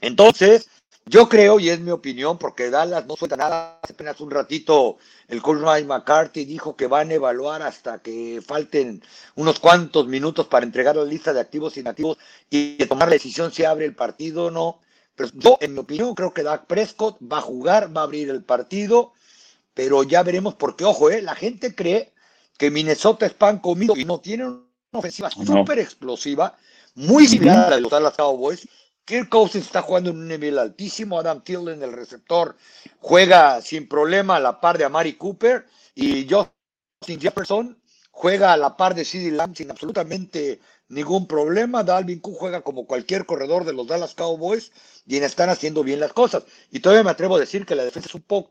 Entonces, yo creo, y es mi opinión, porque Dallas no suelta nada, hace apenas un ratito el coach Mike McCarthy dijo que van a evaluar hasta que falten unos cuantos minutos para entregar la lista de activos y inactivos y tomar la decisión si abre el partido o no. Pero yo, en mi opinión, creo que Dak Prescott va a jugar, va a abrir el partido, pero ya veremos, porque ojo, eh, la gente cree que Minnesota es pan comido y no tiene una ofensiva súper explosiva, muy similar a la de los Dallas Cowboys, Kirk Cousins está jugando en un nivel altísimo. Adam Tilden, el receptor, juega sin problema a la par de Amari Cooper. Y Justin Jefferson juega a la par de CeeDee Lamb sin absolutamente ningún problema. Dalvin Cook juega como cualquier corredor de los Dallas Cowboys y están haciendo bien las cosas. Y todavía me atrevo a decir que la defensa es un poco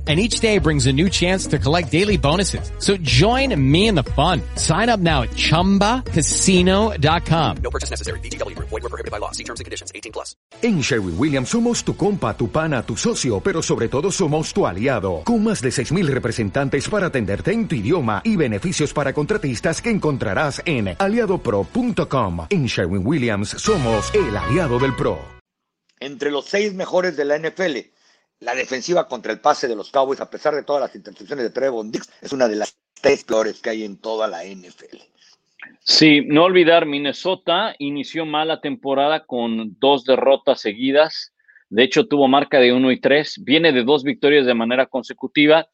And each day brings a new chance to collect daily bonuses. So join me in the fun. Sign up now at chumbacasino.com. No purchase necessary. BGW. Void were prohibited by law. See terms and conditions. 18 plus. En Sherwin Williams somos tu compa, tu pana, tu socio, pero sobre todo somos tu aliado. Con más de 6.000 representantes para atenderte en tu idioma y beneficios para contratistas que encontrarás en aliadopro.com. En Sherwin Williams somos el aliado del pro. Entre los seis mejores de la NFL, la defensiva contra el pase de los Cowboys, a pesar de todas las intercepciones de Trevon Dix, es una de las tres peores que hay en toda la NFL. Sí, no olvidar, Minnesota inició mal la temporada con dos derrotas seguidas. De hecho, tuvo marca de 1 y 3. Viene de dos victorias de manera consecutiva.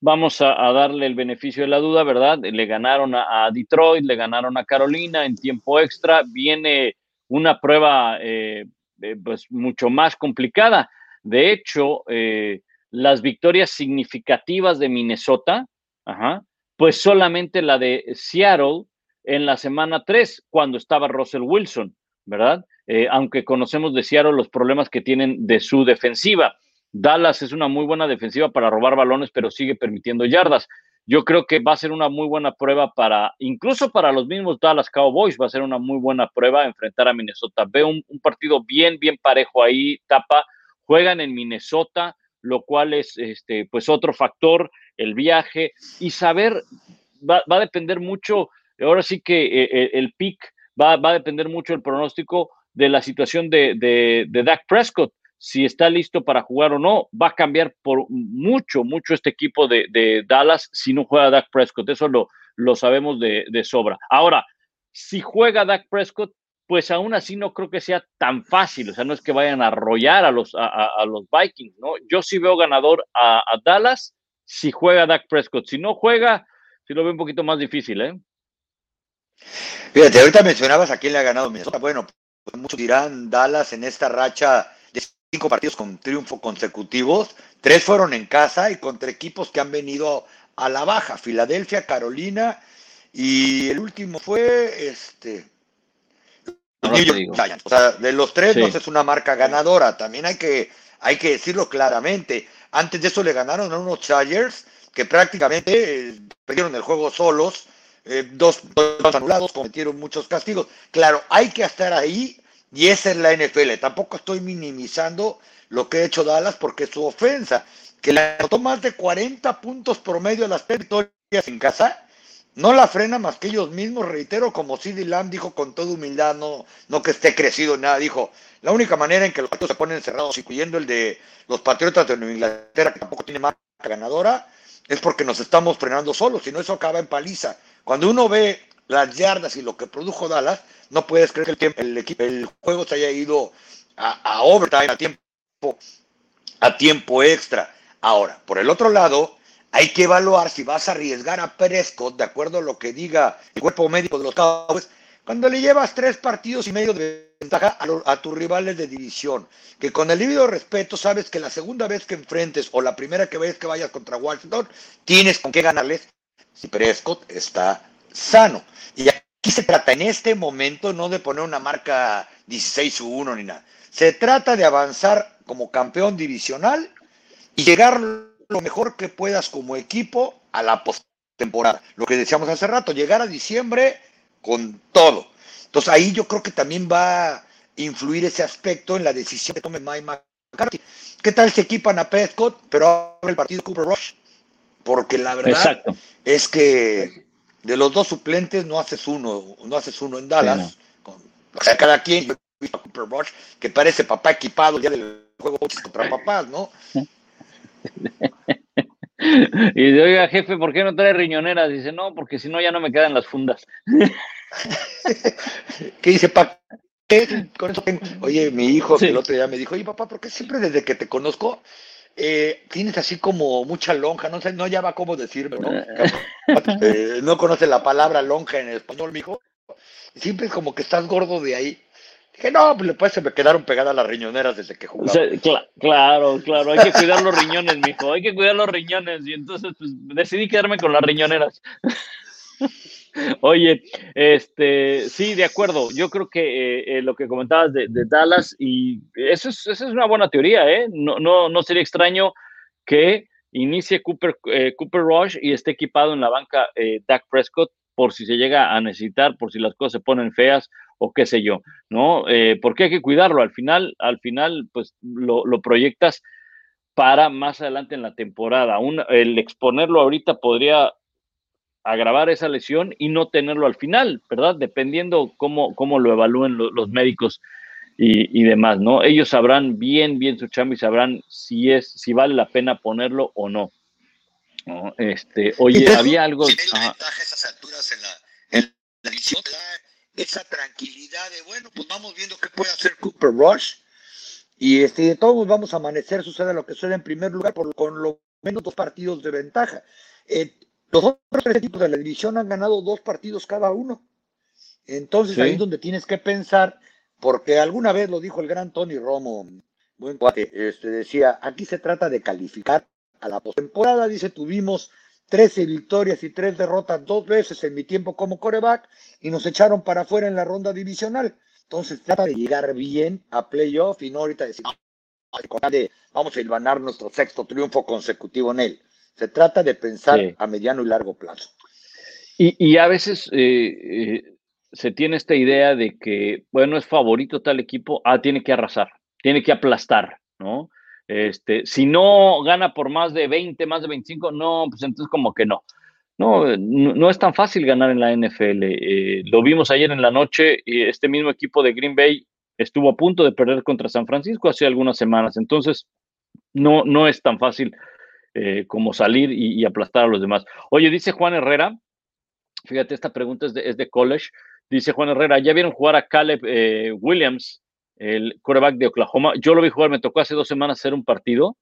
Vamos a, darle el beneficio de la duda, ¿verdad? Le ganaron a, a, Detroit, le ganaron a Carolina en tiempo extra. Viene una prueba eh, eh, pues mucho más complicada. De hecho, eh, las victorias significativas de Minnesota, ajá, pues solamente la de Seattle en la semana 3, cuando estaba Russell Wilson, ¿verdad? Eh, aunque conocemos de Seattle los problemas que tienen de su defensiva. Dallas es una muy buena defensiva para robar balones, pero sigue permitiendo yardas. Yo creo que va a ser una muy buena prueba para, incluso para los mismos Dallas Cowboys, va a ser una muy buena prueba enfrentar a Minnesota. Veo un, un partido bien, bien parejo ahí, tapa. Juegan en Minnesota, lo cual es este, pues otro factor, el viaje y saber, va, va a depender mucho ahora sí que eh, el pick va, va, a depender mucho del pronóstico de la situación de, de, de, Dak Prescott. Si está listo para jugar o no, va a cambiar por mucho, mucho este equipo de, de Dallas si no juega Dak Prescott. Eso lo, lo sabemos de, sobra. Ahora, si juega Dak Prescott, pues aún así no creo que sea tan fácil. O sea, no es que vayan a arrollar a los, a, a los Vikings, ¿no? Yo sí veo ganador a, Dallas si juega Dak Prescott. Si no juega, sí lo veo un poquito más difícil, ¿eh? Fíjate, ahorita mencionabas a quién le ha ganado Minnesota. Bueno, pues muchos dirán Dallas en esta racha de cinco partidos con triunfo consecutivos. Tres fueron en casa y contra equipos que han venido a la baja. Filadelfia, Carolina y el último fue este. New York Giants. O sea, de los tres no es una marca ganadora. También hay que, hay que decirlo claramente. Antes de eso le ganaron a unos Chargers que prácticamente eh, perdieron el juego solos, eh, dos, dos anulados, cometieron muchos castigos. Claro, hay que estar ahí y esa es la NFL. Tampoco estoy minimizando lo que ha hecho Dallas porque su ofensa, que le anotó más de 40 puntos promedio a las victorias en casa, no la frena más que ellos mismos, reitero, como CD Lamb dijo con toda humildad, no, no que esté crecido nada, dijo, la única manera en que los partidos se ponen cerrados, incluyendo el de los Patriotas de Nueva Inglaterra, que tampoco tiene marca ganadora, es porque nos estamos frenando solos, si no eso acaba en paliza. Cuando uno ve las yardas y lo que produjo Dallas, no puedes creer que el, equipo, el juego se haya ido a, a overtime, a tiempo, a tiempo extra. Ahora, por el otro lado, hay que evaluar si vas a arriesgar a Prescott, de acuerdo a lo que diga el cuerpo médico de los Cowboys, cuando le llevas tres partidos y medio de ventaja a, tus rivales de división, que con el debido respeto sabes que la segunda vez que enfrentes o la primera que vez que vayas contra Washington, tienes con qué ganarles si Prescott está sano. Y aquí se trata en este momento no de poner una marca 16-1 ni nada. Se trata de avanzar como campeón divisional y llegar lo mejor que puedas como equipo a la postemporada. Lo que decíamos hace rato, llegar a diciembre con todo. Entonces ahí yo creo que también va a influir ese aspecto en la decisión que tome Mike McCarthy. ¿Qué tal si equipan a Prescott, pero abre el partido Cooper Rush? Porque la verdad es que de los dos suplentes no haces uno, no haces uno en Dallas. o sea, cada quien, Cooper Rush, que parece papá equipado ya del juego contra papás, ¿no? Y dice, oiga, jefe, ¿por qué no trae riñoneras? Dice, no, porque si no ya no me quedan las fundas. ¿Qué dice, papá? Con eso Oye, mi hijo el otro día me dijo, oye, papá, ¿por qué siempre desde que te conozco eh, tienes así como mucha lonja? No sé, no ya va cómo decirme, ¿no? Eh, no conoce la palabra lonja en español, mi hijo. Siempre es como que estás gordo de ahí. Que no, pues se me quedaron pegadas las riñoneras desde que jugaba. claro, claro, hay que cuidar los riñones, mijo, hay que cuidar los riñones. Y entonces, pues, decidí quedarme con las riñoneras. Oye, este, sí, de acuerdo. Yo creo que eh, eh, lo que comentabas de, Dallas, y eso es, eso es una buena teoría, ¿eh? No, no, no sería extraño que inicie Cooper, eh, Cooper Rush y esté equipado en la banca Dak Prescott por si se llega a necesitar, por si las cosas se ponen feas o qué sé yo, ¿no? Eh, porque hay que cuidarlo. Al final, al final, pues lo, proyectas para más adelante en la temporada. el exponerlo ahorita podría agravar esa lesión y no tenerlo al final, ¿verdad? Dependiendo cómo, cómo lo evalúen los médicos y, demás, ¿no? Ellos sabrán bien, bien su chamba y sabrán si es, si vale la pena ponerlo o no. Este, oye, había algo. Si esas alturas en la, en la esa tranquilidad de, bueno, pues vamos viendo qué puede hacer Cooper Rush. Y este, de todos vamos a amanecer, sucede lo que sucede en primer lugar, por, con lo menos dos partidos de ventaja. Eh, los otros equipos de la división han ganado dos partidos cada uno. Entonces ahí es donde tienes que pensar, porque alguna vez lo dijo el gran Tony Romo, buen cuate, este, decía, aquí se trata de calificar a la postemporada, dice, tuvimos 13 victorias y 3 derrotas dos veces en mi tiempo como coreback y nos echaron para afuera en la ronda divisional. Entonces trata de llegar bien a playoff y no ahorita decir, vamos a ilvanar nuestro sexto triunfo consecutivo en él. Se trata de pensar a mediano y largo plazo. Y, a veces eh, eh, se tiene esta idea de que, bueno, es favorito tal equipo, ah, tiene que arrasar, tiene que aplastar, ¿no? Este, si no gana por más de 20, más de 25, no, pues entonces como que no. No, no, es tan fácil ganar en la NFL. Eh, lo vimos ayer en la noche, y este mismo equipo de Green Bay estuvo a punto de perder contra San Francisco hace algunas semanas. Entonces, no, no es tan fácil eh, como salir y, aplastar a los demás. Oye, dice Juan Herrera, fíjate, esta pregunta es de, es de college. Dice Juan Herrera, ¿ya vieron jugar a Caleb eh, Williams el quarterback de Oklahoma. Yo lo vi jugar, me tocó hace dos semanas hacer un partido.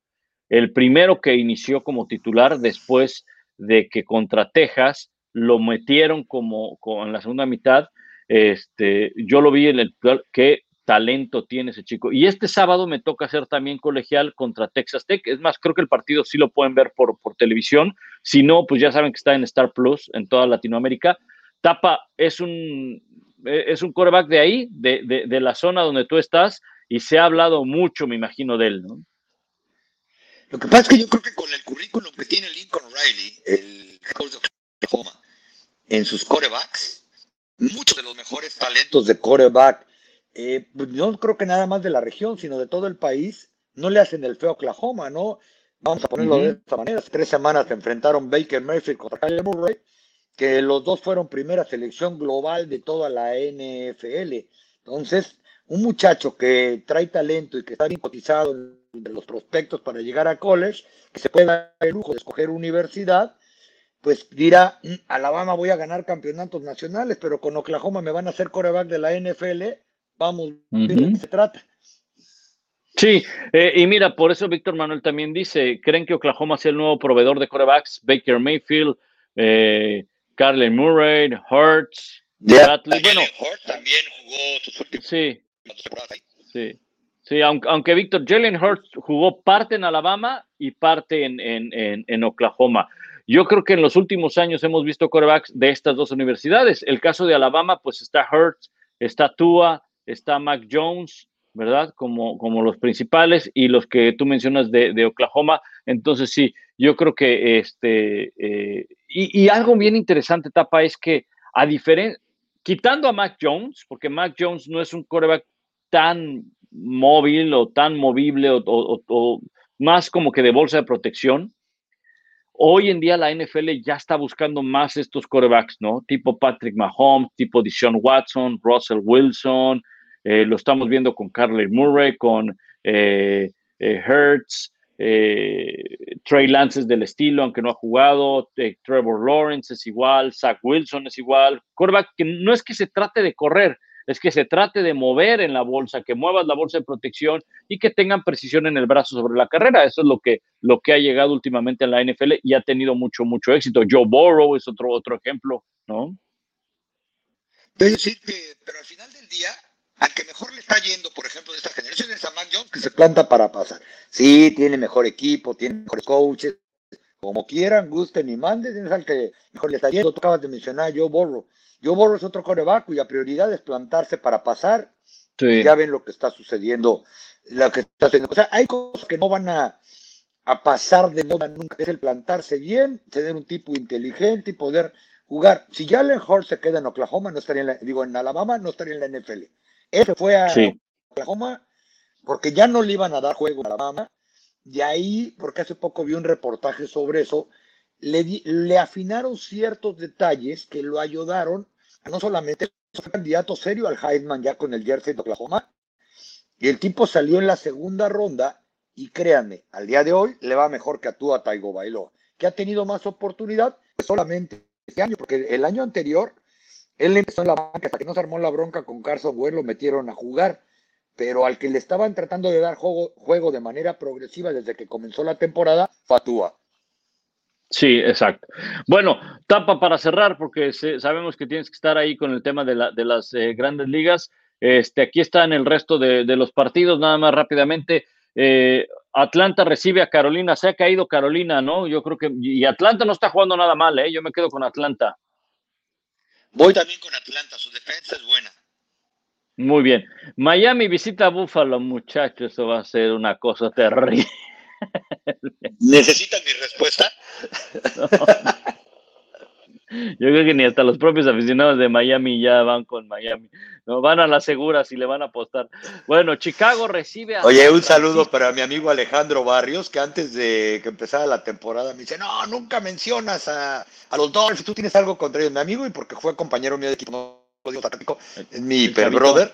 El primero que inició como titular después de que contra Texas lo metieron como, en la segunda mitad. Este, yo lo vi en el qué talento tiene ese chico. Y este sábado me toca hacer también colegial contra Texas Tech. Es más, creo que el partido sí lo pueden ver por, por televisión. Si no, pues ya saben que está en Star Plus en toda Latinoamérica. Tapa es un es un coreback de ahí, de, de, de, la zona donde tú estás, y se ha hablado mucho, me imagino, de él, ¿no? Lo que pasa es que yo creo que con el currículum que tiene Lincoln Riley, el coach de Oklahoma, en sus corebacks, muchos de los mejores talentos de coreback, eh, pues no creo que nada más de la región, sino de todo el país, no le hacen el feo a Oklahoma, ¿no? Vamos a ponerlo uh -huh. de esta manera. Tres semanas se enfrentaron Baker Mayfield contra Kyle Murray, que los dos fueron primera selección global de toda la NFL. Entonces, un muchacho que trae talento y que está bien cotizado entre los prospectos para llegar a college, que se puede dar el lujo de escoger universidad, pues dirá, mm, Alabama voy a ganar campeonatos nacionales, pero con Oklahoma me van a hacer coreback de la NFL, vamos, uh -huh. de qué se trata. Sí, eh, y mira, por eso Víctor Manuel también dice, ¿creen que Oklahoma sea el nuevo proveedor de corebacks? Baker Mayfield, eh, Carly Murray, Hurts, yeah. Bradley. Bueno, Hurts también jugó sus últimos sí, sí, sí, aunque, aunque Víctor, Jalen Hurts jugó parte en Alabama y parte en, en, en, en Oklahoma. Yo creo que en los últimos años hemos visto corebacks de estas dos universidades. El caso de Alabama, pues está Hurts, está Tua, está Mac Jones, ¿verdad? Como, como los principales y los que tú mencionas de, de Oklahoma. Entonces, sí, yo creo que este. Eh, y, algo bien interesante, Tapa, es que a diferencia. Quitando a Mac Jones, porque Mac Jones no es un coreback tan móvil o tan movible o, más como que de bolsa de protección. Hoy en día la NFL ya está buscando más estos corebacks, ¿no? Tipo Patrick Mahomes, tipo Deshaun Watson, Russell Wilson, eh, lo estamos viendo con Carly Murray, con eh, eh, Hertz, Trey Lance es del estilo, aunque no ha jugado, Trevor Lawrence es igual, Zach Wilson es igual. Quarterback que no es que se trate de correr, es que se trate de mover en la bolsa, que muevas la bolsa de protección y que tengan precisión en el brazo sobre la carrera. Eso es lo que, lo que ha llegado últimamente en la NFL y ha tenido mucho, mucho éxito. Joe Burrow es otro, otro ejemplo, ¿no? Pero al final del día, al que mejor le está yendo, por ejemplo, de esta generación es a Mac Jones, que se planta para pasar. Sí, tiene mejor equipo, tiene mejores coaches, como quieran, gusten y manden, es al que mejor le está yendo. Tú acabas de mencionar Joe Burrow. Joe Burrow es otro coreback cuya prioridad es plantarse para pasar. Sí. Ya ven lo que está sucediendo. Lo que está sucediendo. O sea, hay cosas que no van a, a pasar de moda nunca. Es el plantarse bien, tener un tipo inteligente y poder jugar. Si Jalen Hurts se queda en Oklahoma, no estaría en la, digo, en Alabama, no estaría en la NFL. Ese fue a sí. Oklahoma porque ya no le iban a dar juego a Alabama. De ahí, porque hace poco vi un reportaje sobre eso, le, di, le afinaron ciertos detalles que lo ayudaron a no solamente fue candidato serio al Heisman ya con el jersey de Oklahoma, y el tipo salió en la segunda ronda, y créanme, al día de hoy le va mejor que a Tua Taigo Bailó, que ha tenido más oportunidad pues solamente este año, porque el año anterior él empezó en la banca hasta que no se armó la bronca con Carson Wentz, lo metieron a jugar. Pero al que le estaban tratando de dar juego, juego de manera progresiva desde que comenzó la temporada, Fatúa. Sí, exacto. Bueno, tapa para cerrar, porque sabemos que tienes que estar ahí con el tema de, la, de las eh, grandes ligas. Este, aquí están el resto de, de, los partidos, nada más rápidamente. Eh, Atlanta recibe a Carolina, se ha caído Carolina, ¿no? Yo creo que. Y Atlanta no está jugando nada mal, ¿eh? Yo me quedo con Atlanta. Voy también con Atlanta, su defensa es buena. Muy bien. Miami visita a Buffalo, muchachos, eso va a ser una cosa terrible. ¿Necesitan mi respuesta? No. Yo creo que ni hasta los propios aficionados de Miami ya van con Miami. No van a la segura si le van a apostar. Bueno, Chicago recibe a. Oye, un saludo para mi amigo Alejandro Barrios, que antes de que empezara la temporada me dice: No, nunca mencionas a, a los Dolphins. Tú tienes algo contra ellos, mi amigo, y porque fue compañero mío de equipo, es mi hiper brother.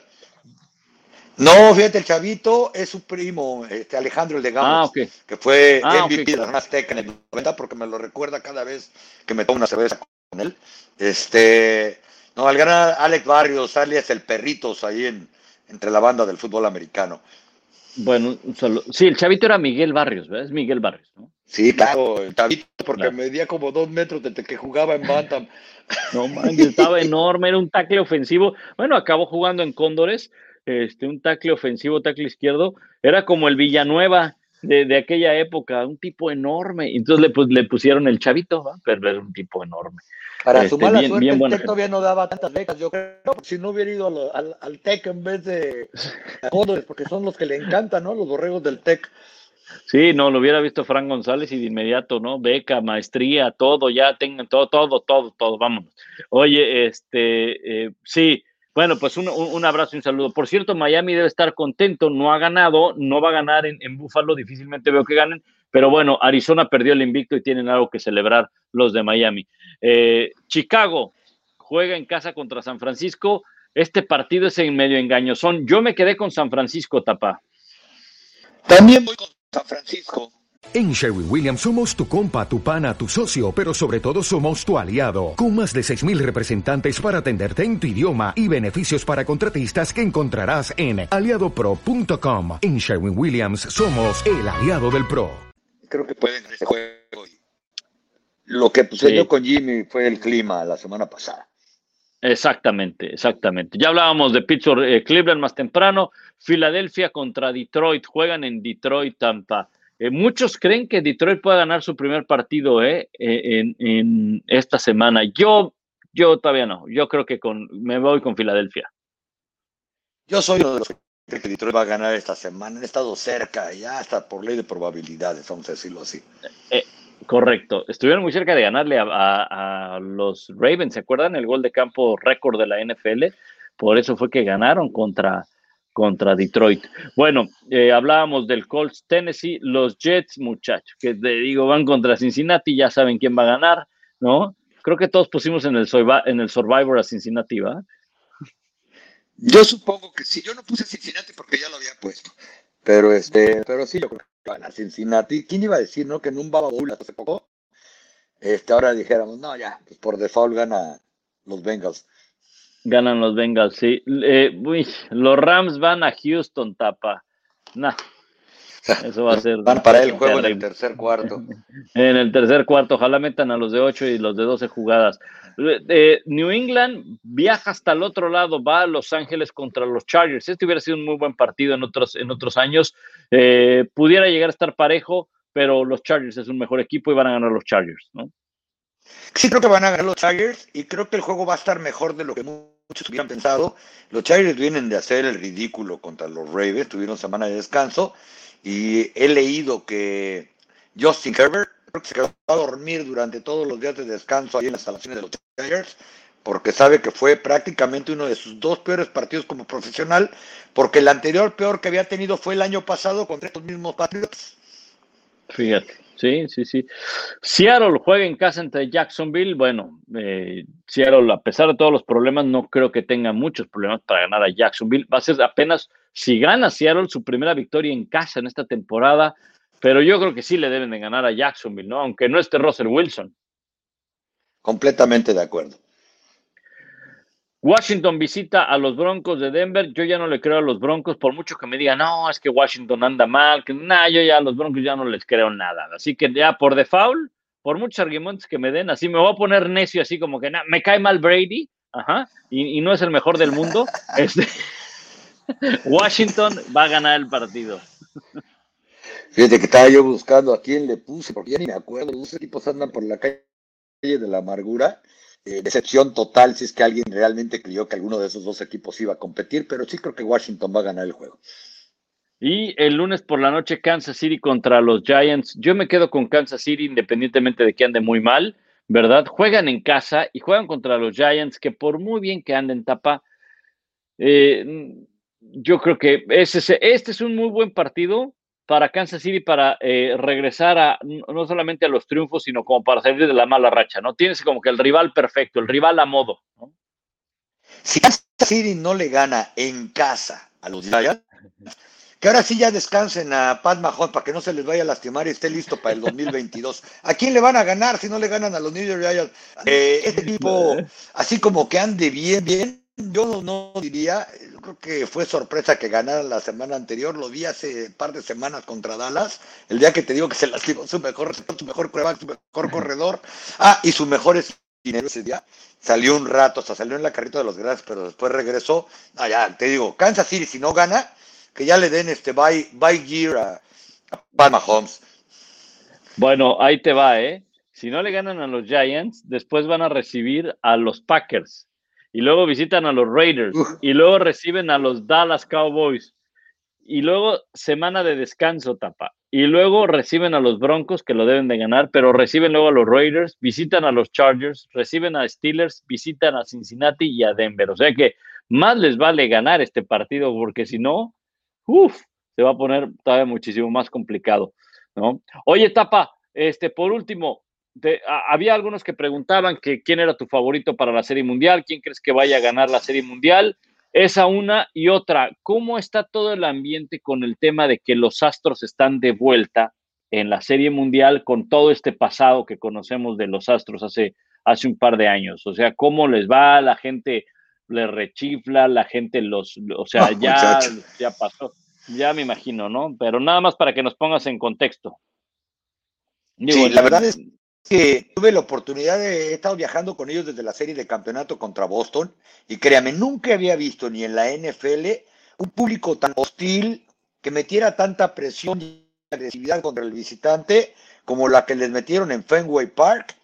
No, fíjate, el chavito es su primo, este Alejandro el de Gamos, ah, okay. que fue ah, MVP okay, de la Azteca en el 90, porque me lo recuerda cada vez que me tomo una cerveza con él. Este, no, al gran Alex Barrios, alias el Perritos, ahí en, entre la banda del fútbol americano. Bueno, solo, sí, el chavito era Miguel Barrios, ¿verdad? Es Miguel Barrios, ¿no? Sí, claro, el chavito, porque claro. medía como dos metros desde que jugaba en Bantam. No, man, estaba enorme, era un tackle ofensivo. Bueno, acabó jugando en Cóndores, este, un tackle ofensivo, tackle izquierdo, era como el Villanueva de, de aquella época, un tipo enorme. Entonces le, pues, le pusieron el chavito, ¿va? pero era un tipo enorme. Para Este, su mala bien- suerte, bien el TEC todavía no daba tantas becas. Yo creo si no hubiera ido al, al, al TEC en vez de a Cóndores, porque son los que le encantan, ¿no? Los borregos del TEC. Sí, no, lo hubiera visto Frank González y de inmediato, ¿no? Beca, maestría, todo, ya tengan todo, todo, todo, todo, vámonos. Oye, este, eh, sí, bueno, pues un, un- abrazo y un saludo. Por cierto, Miami debe estar contento, no ha ganado, no va a ganar en, en Buffalo, difícilmente veo que ganen, pero bueno, Arizona perdió el invicto y tienen algo que celebrar los de Miami. Eh, Chicago juega en casa contra San Francisco. Este partido es en medio engañosón. Yo me quedé con San Francisco, Tapa. También voy con San Francisco. En Sherwin Williams somos tu compa, tu pana, tu socio, pero sobre todo somos tu aliado, con más de 6.000 representantes para atenderte en tu idioma y beneficios para contratistas que encontrarás en aliadopro.com. En Sherwin Williams somos el aliado del PRO. Creo que pueden este juego. Lo que sucedió Sí. con Jimmy fue el clima la semana pasada. Exactamente, exactamente. Ya hablábamos de Pittsburgh, eh, Cleveland más temprano, Filadelfia contra Detroit, juegan en Detroit, Tampa. Eh, muchos creen que Detroit puede ganar su primer partido eh, eh, en, en esta semana. Yo, yo todavía no. Yo creo que con, me voy con Filadelfia. Yo soy uno de los que cree que Detroit va a ganar esta semana. Han estado cerca, ya hasta por ley de probabilidades, vamos a decirlo así. Eh, correcto. Estuvieron muy cerca de ganarle a, a- a los Ravens. ¿Se acuerdan? El gol de campo récord de la NFL. Por eso fue que ganaron contra, contra Detroit. Bueno, eh, hablábamos del Colts Tennessee, los Jets, muchachos, que te digo, van contra Cincinnati, ya saben quién va a ganar, ¿no? Creo que todos pusimos en el, en el Survivor a Cincinnati, ¿va? Yo supongo que sí. Yo no puse Cincinnati porque ya lo había puesto. Pero este, pero sí, yo creo que a Cincinnati. ¿Quién iba a decir, no? Que en un Baba Bowl hace poco, este, ahora dijéramos, no, ya, pues por default gana los Bengals. Ganan los Bengals, sí. Eh, uy, los Rams van a Houston, tapa. Nah, eso va a ser. Van para el juego en el terrible. tercer cuarto. En el tercer cuarto, ojalá metan a los de 8 y los de 12 jugadas. Eh, eh, New England viaja hasta el otro lado, va a Los Ángeles contra los Chargers. Este hubiera sido un muy buen partido en otros, en otros años. Eh, pudiera llegar a estar parejo, pero los Chargers es un mejor equipo y van a ganar los Chargers, ¿no? Sí, creo que van a ganar los Chargers y creo que el juego va a estar mejor de lo que muchos hubieran pensado. Los Chargers vienen de hacer el ridículo contra los Ravens, tuvieron semana de descanso y he leído que Justin Herbert creo que se quedó a dormir durante todos los días de descanso ahí en las instalaciones de los Chargers porque sabe que fue prácticamente uno de sus dos peores partidos como profesional, porque el anterior peor que había tenido fue el año pasado contra estos mismos Patriots. Fíjate, sí, sí, sí. Seattle juega en casa entre Jacksonville. Bueno, eh, Seattle, a pesar de todos los problemas, no creo que tenga muchos problemas para ganar a Jacksonville. Va a ser apenas si gana Seattle su primera victoria en casa en esta temporada, pero yo creo que sí le deben de ganar a Jacksonville, ¿no? Aunque no esté Russell Wilson. Completamente de acuerdo. Washington visita a los Broncos de Denver. Yo ya no le creo a los Broncos, por mucho que me digan, no, es que Washington anda mal, que nada, yo ya a los Broncos ya no les creo nada. Así que ya por default, por muchos argumentos que me den, así me voy a poner necio, así como que "Nah, me cae mal Brady, ajá, y, y no es el mejor del mundo. Este, Washington va a ganar el partido. Fíjate que estaba yo buscando a quién le puse, porque ya ni me acuerdo. Los dos equipos andan por la calle de la amargura. Eh, decepción total si es que alguien realmente creyó que alguno de esos dos equipos iba a competir, pero sí creo que Washington va a ganar el juego. Y el lunes por la noche, Kansas City contra los Giants. Yo me quedo con Kansas City independientemente de que ande muy mal, ¿verdad? Juegan en casa y juegan contra los Giants, que por muy bien que anden tapa, eh, yo creo que este es un muy buen partido para Kansas City para eh, regresar a no solamente a los triunfos, sino como para salir de la mala racha, ¿no? Tienes como que el rival perfecto, el rival a modo, ¿no? Si Kansas City no le gana en casa a los Giants, que ahora sí ya descansen a Pat Mahomes para que no se les vaya a lastimar y esté listo para el 2022. ¿A quién le van a ganar si no le ganan a los New York Giants? Eh, este equipo, así como que ande bien, bien, yo no, no diría, yo creo que fue sorpresa que ganaran la semana anterior, lo vi hace par de semanas contra Dallas, el día que te digo que se lastimó su mejor, su mejor quarterback, su mejor corredor, ah, y su mejor dinero ese día, salió un rato, hasta salió en la carrita de los grandes, pero después regresó, ah, ya, te digo, Kansas City si no gana, que ya le den este buy, buy gear a, Pat Mahomes. Bueno, ahí te va, ¿eh? Si no le ganan a los Giants, después van a recibir a los Packers. Y luego visitan a los Raiders. Y luego reciben a los Dallas Cowboys. Y luego semana de descanso, tapa. Y luego reciben a los Broncos, que lo deben de ganar, pero reciben luego a los Raiders, visitan a los Chargers, reciben a Steelers, visitan a Cincinnati y a Denver. O sea que más les vale ganar este partido, porque si no, uff, se va a poner todavía muchísimo más complicado. ¿no? Oye, Tapa, este, por último, había algunos que preguntaban que quién era tu favorito para la Serie Mundial, quién crees que vaya a ganar la Serie Mundial. Esa una y otra, ¿cómo está todo el ambiente con el tema de que los Astros están de vuelta en la Serie Mundial con todo este pasado que conocemos de los Astros hace, hace un par de años? O sea, ¿cómo les va? La gente le rechifla, la gente los, o sea, ya, ya pasó, ya me imagino, ¿no? Pero nada más para que nos pongas en contexto. sí, la verdad es que tuve la oportunidad de, he estado viajando con ellos desde la serie de campeonato contra Boston y créame, nunca había visto ni en la NFL un público tan hostil que metiera tanta presión y agresividad contra el visitante como la que les metieron en Fenway Park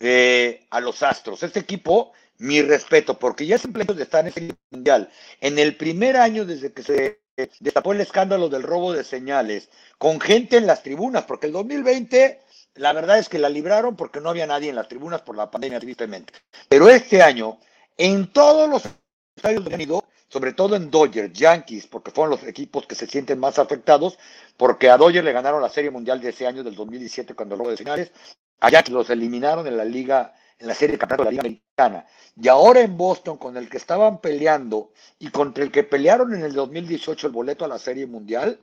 eh, a los Astros. Este equipo, mi respeto, porque ya siempre de estar en el mundial. En el primer año desde que se destapó el escándalo del robo de señales, con gente en las tribunas, porque el 2020 la verdad es que la libraron porque no había nadie en las tribunas por la pandemia, tristemente. Pero este año, en todos los estadios que han ido, sobre todo en Dodgers, Yankees, porque fueron los equipos que se sienten más afectados, porque a Dodgers le ganaron la Serie Mundial de ese año, del 2017, cuando robo de señales, a Yankees los eliminaron en la Liga, en la Serie de Campeonato de la Liga Americana, y ahora en Boston, con el que estaban peleando y contra el que pelearon en el 2018 el boleto a la Serie Mundial,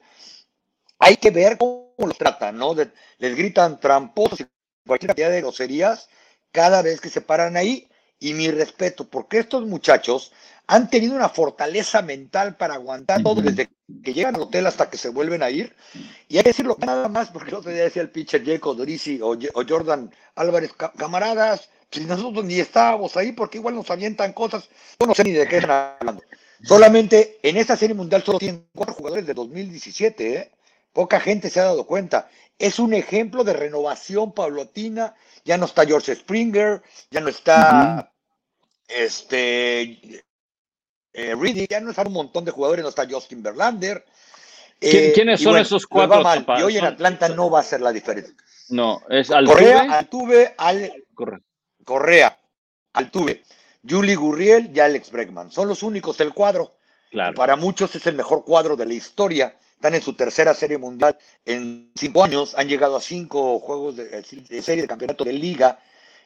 hay que ver cómo los tratan, ¿no? les gritan tramposos y cualquier cantidad de groserías cada vez que se paran ahí. Y mi respeto, porque estos muchachos han tenido una fortaleza mental para aguantar todo desde que llegan al hotel hasta que se vuelven a ir. Y hay que decirlo nada más, porque el otro día decía el pitcher Jacob Dorisi o, Jordan Álvarez, camaradas, si nosotros ni estábamos ahí, porque igual nos avientan cosas, yo no sé ni de qué están hablando. Solamente en esta serie mundial solo tienen cuatro jugadores de 2017, ¿eh? Poca gente se ha dado cuenta. Es un ejemplo de renovación paulatina. Ya no está George Springer, ya no está este eh, ya no está un montón de jugadores, no está Justin Verlander. Eh, ¿Quiénes son esos cuatro? y hoy en Atlanta no va a ser la diferencia. No, es Altuve. Correa, Altuve, Ale, Correa, Altuve, Julie Gurriel y Alex Bregman. Son los únicos del cuadro. Claro. Para muchos es el mejor cuadro de la historia están en su tercera serie mundial en cinco años, han llegado a cinco juegos de, serie de campeonato de liga.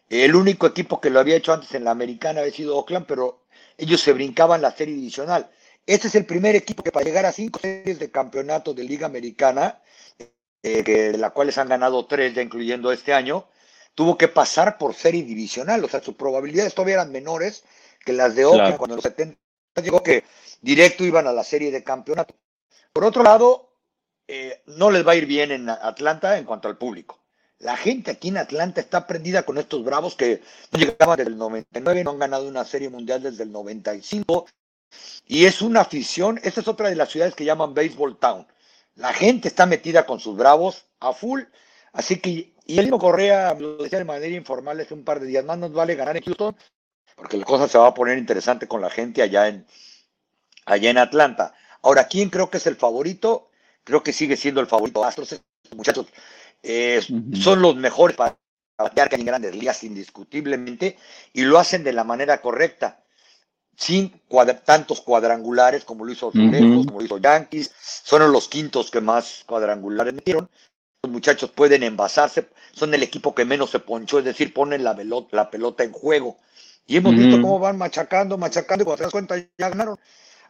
El único equipo que lo había hecho antes en la americana había sido Oakland, pero ellos se brincaban la serie divisional. Este es el primer equipo que para llegar a cinco series de campeonato de liga americana, eh, de las cuales han ganado tres, ya incluyendo este año, tuvo que pasar por serie divisional. O sea, sus probabilidades todavía eran menores que las de Oakland cuando en los 70 llegó que directo iban a la serie de campeonato. Por otro lado, eh, no les va a ir bien en Atlanta en cuanto al público. La gente aquí en Atlanta está prendida con estos bravos que no llegaban desde el 99, no han ganado una serie mundial desde el 95. Y es una afición, esta es otra de las ciudades que llaman Baseball Town. La gente está metida con sus bravos a full. Así que, y el mismo Correa lo decía de manera informal hace un par de días más, nos vale ganar en Houston, porque la cosa se va a poner interesante con la gente allá en, allá en Atlanta. Ahora, ¿quién creo que es el favorito? Creo que sigue siendo el favorito. Astros, muchachos, eh, son los mejores para batear en grandes ligas, indiscutiblemente, y lo hacen de la manera correcta, sin tantos cuadrangulares como lo hizo Azulejos, como lo hizo Yankees. Son los quintos que más cuadrangulares metieron. Los muchachos pueden envasarse, son el equipo que menos se ponchó, es decir, ponen la, la pelota en juego. Y hemos visto cómo van machacando, machacando, y cuando te das cuenta ya ganaron.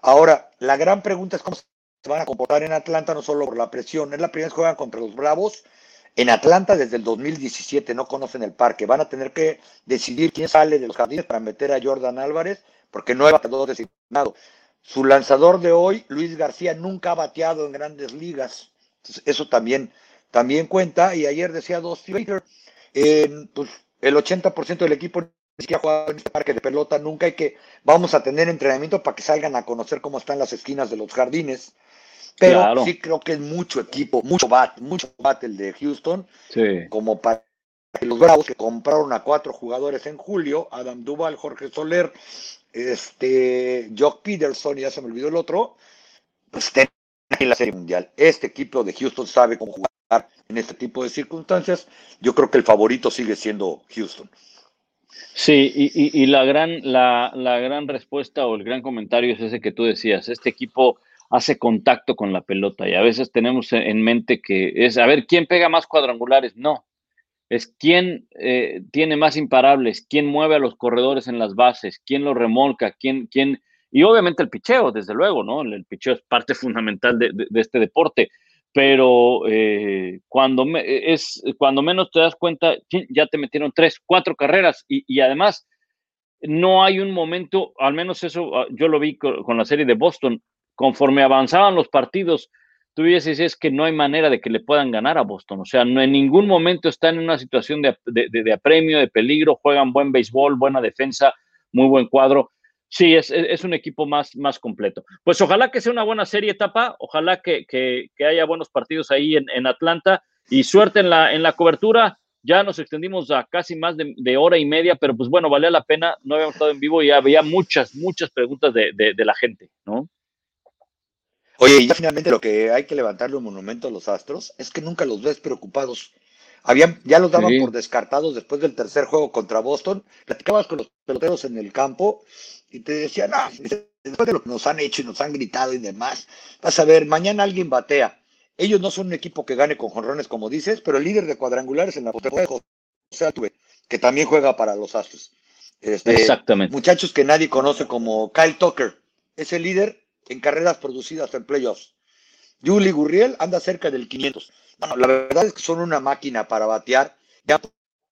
Ahora, la gran pregunta es cómo se van a comportar en Atlanta, no solo por la presión. Es la primera vez que juegan contra los Bravos. En Atlanta desde el 2017 no conocen el parque. Van a tener que decidir quién sale de los jardines para meter a Jordan Álvarez, porque no ha quedado designado. Su lanzador de hoy, Luis García, nunca ha bateado en grandes ligas. eso también, también cuenta. Y ayer decía dos eh, pues el 80% del equipo ni siquiera jugado en este parque de pelota, nunca hay que, vamos a tener entrenamiento para que salgan a conocer cómo están las esquinas de los jardines. Pero sí creo que es mucho equipo, mucho bat, mucho bat el de Houston, como para los Bravos que compraron a cuatro jugadores en julio, Adam Duval, Jorge Soler, este, Jock Peterson, y ya se me olvidó el otro, pues en la Serie Mundial. Este equipo de Houston sabe cómo jugar en este tipo de circunstancias. Yo creo que el favorito sigue siendo Houston. Sí, y, la, gran, la, la, gran respuesta o el gran comentario es ese que tú decías. Este equipo hace contacto con la pelota y a veces tenemos en mente que es, a ver, ¿quién pega más cuadrangulares? No, es quién eh, tiene más imparables, quién mueve a los corredores en las bases, quién los remolca, quién, quién, y obviamente el picheo, desde luego, ¿no? El, picheo es parte fundamental de, este deporte, pero eh, cuando, es, cuando menos te das cuenta, ya te metieron tres, cuatro carreras y, y además no hay un momento, al menos eso ah, yo lo vi con la serie de Boston, conforme avanzaban los partidos, tú dices es que no hay manera de que le puedan ganar a Boston. O sea, no en ningún momento están en una situación de, de, apremio, de peligro, juegan buen béisbol, buena defensa, muy buen cuadro. Sí, es, es, un equipo más, más completo. Pues ojalá que sea una buena serie etapa, ojalá que, que, haya buenos partidos ahí en, en, Atlanta y suerte en la, en la cobertura. Ya nos extendimos a casi más de, de, hora y media, pero pues bueno, valía la pena. No habíamos estado en vivo y había muchas, muchas preguntas de, de la gente, ¿no? Oye, y ya finalmente lo que hay que levantarle un monumento a los Astros es que nunca los ves preocupados. Habían, ya los daban por descartados después del tercer juego contra Boston. Platicabas con los peloteros en el campo y te decían, no, después de lo que nos han hecho y nos han gritado y demás, vas a ver, mañana alguien batea. Ellos no son un equipo que gane con jonrones, como dices, pero el líder de cuadrangulares en la postemporada que también juega para los Astros. Este, Exactamente. Muchachos que nadie conoce como Kyle Tucker, es el líder en carreras producidas en playoffs. Julie Gurriel anda cerca del 500. La verdad es que son una máquina para batear y han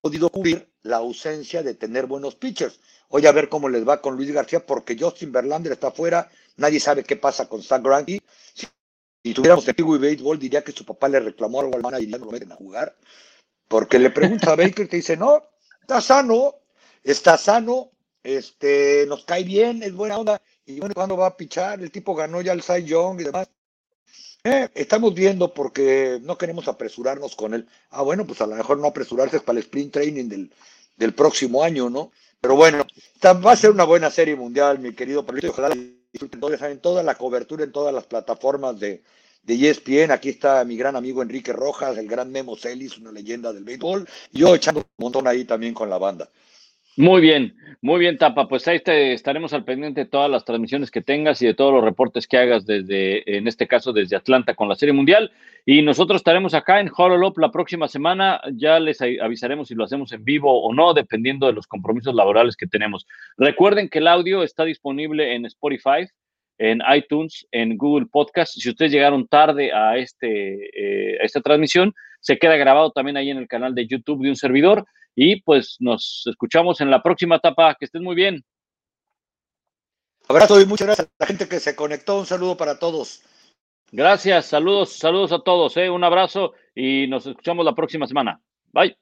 podido cubrir la ausencia de tener buenos pitchers. Hoy a ver cómo les va con Luis García, porque Justin Verlander está afuera, nadie sabe qué pasa con Zach Greinke. Si, tuviéramos testigo y béisbol, diría que su papá le reclamó algo al manager y ya no lo meten a jugar. Porque le pregunta a Baker, te dice, no, está sano, está sano, este, nos cae bien, es buena onda. Y bueno, ¿cuándo va a pichar? El tipo ganó ya el Cy Young y demás. Eh, estamos viendo porque no queremos apresurarnos con él. Ah, bueno, pues a lo mejor no apresurarse es para el sprint training del, del próximo año, ¿no? Pero bueno, va a ser una buena serie mundial, mi querido Pablito. Ojalá disfruten en toda la cobertura en todas las plataformas de, de ESPN. Aquí está mi gran amigo Enrique Rojas, el gran Memo Celis, una leyenda del béisbol. Yo echando un montón ahí también con la banda. Muy bien, muy bien, Tapa. Pues ahí te, estaremos al pendiente de todas las transmisiones que tengas y de todos los reportes que hagas desde, en este caso, desde Atlanta con la Serie Mundial. Y nosotros estaremos acá en Hololop la próxima semana. Ya les avisaremos si lo hacemos en vivo o no, dependiendo de los compromisos laborales que tenemos. Recuerden que el audio está disponible en Spotify, en iTunes, en Google Podcast. Si ustedes llegaron tarde a, este, eh, a esta transmisión, se queda grabado también ahí en el canal de YouTube de un servidor. Y pues nos escuchamos en la próxima etapa. Que estén muy bien. Abrazo y muchas gracias a la gente que se conectó. Un saludo para todos. Gracias, saludos, saludos a todos. ¿eh? Un abrazo y nos escuchamos la próxima semana. Bye.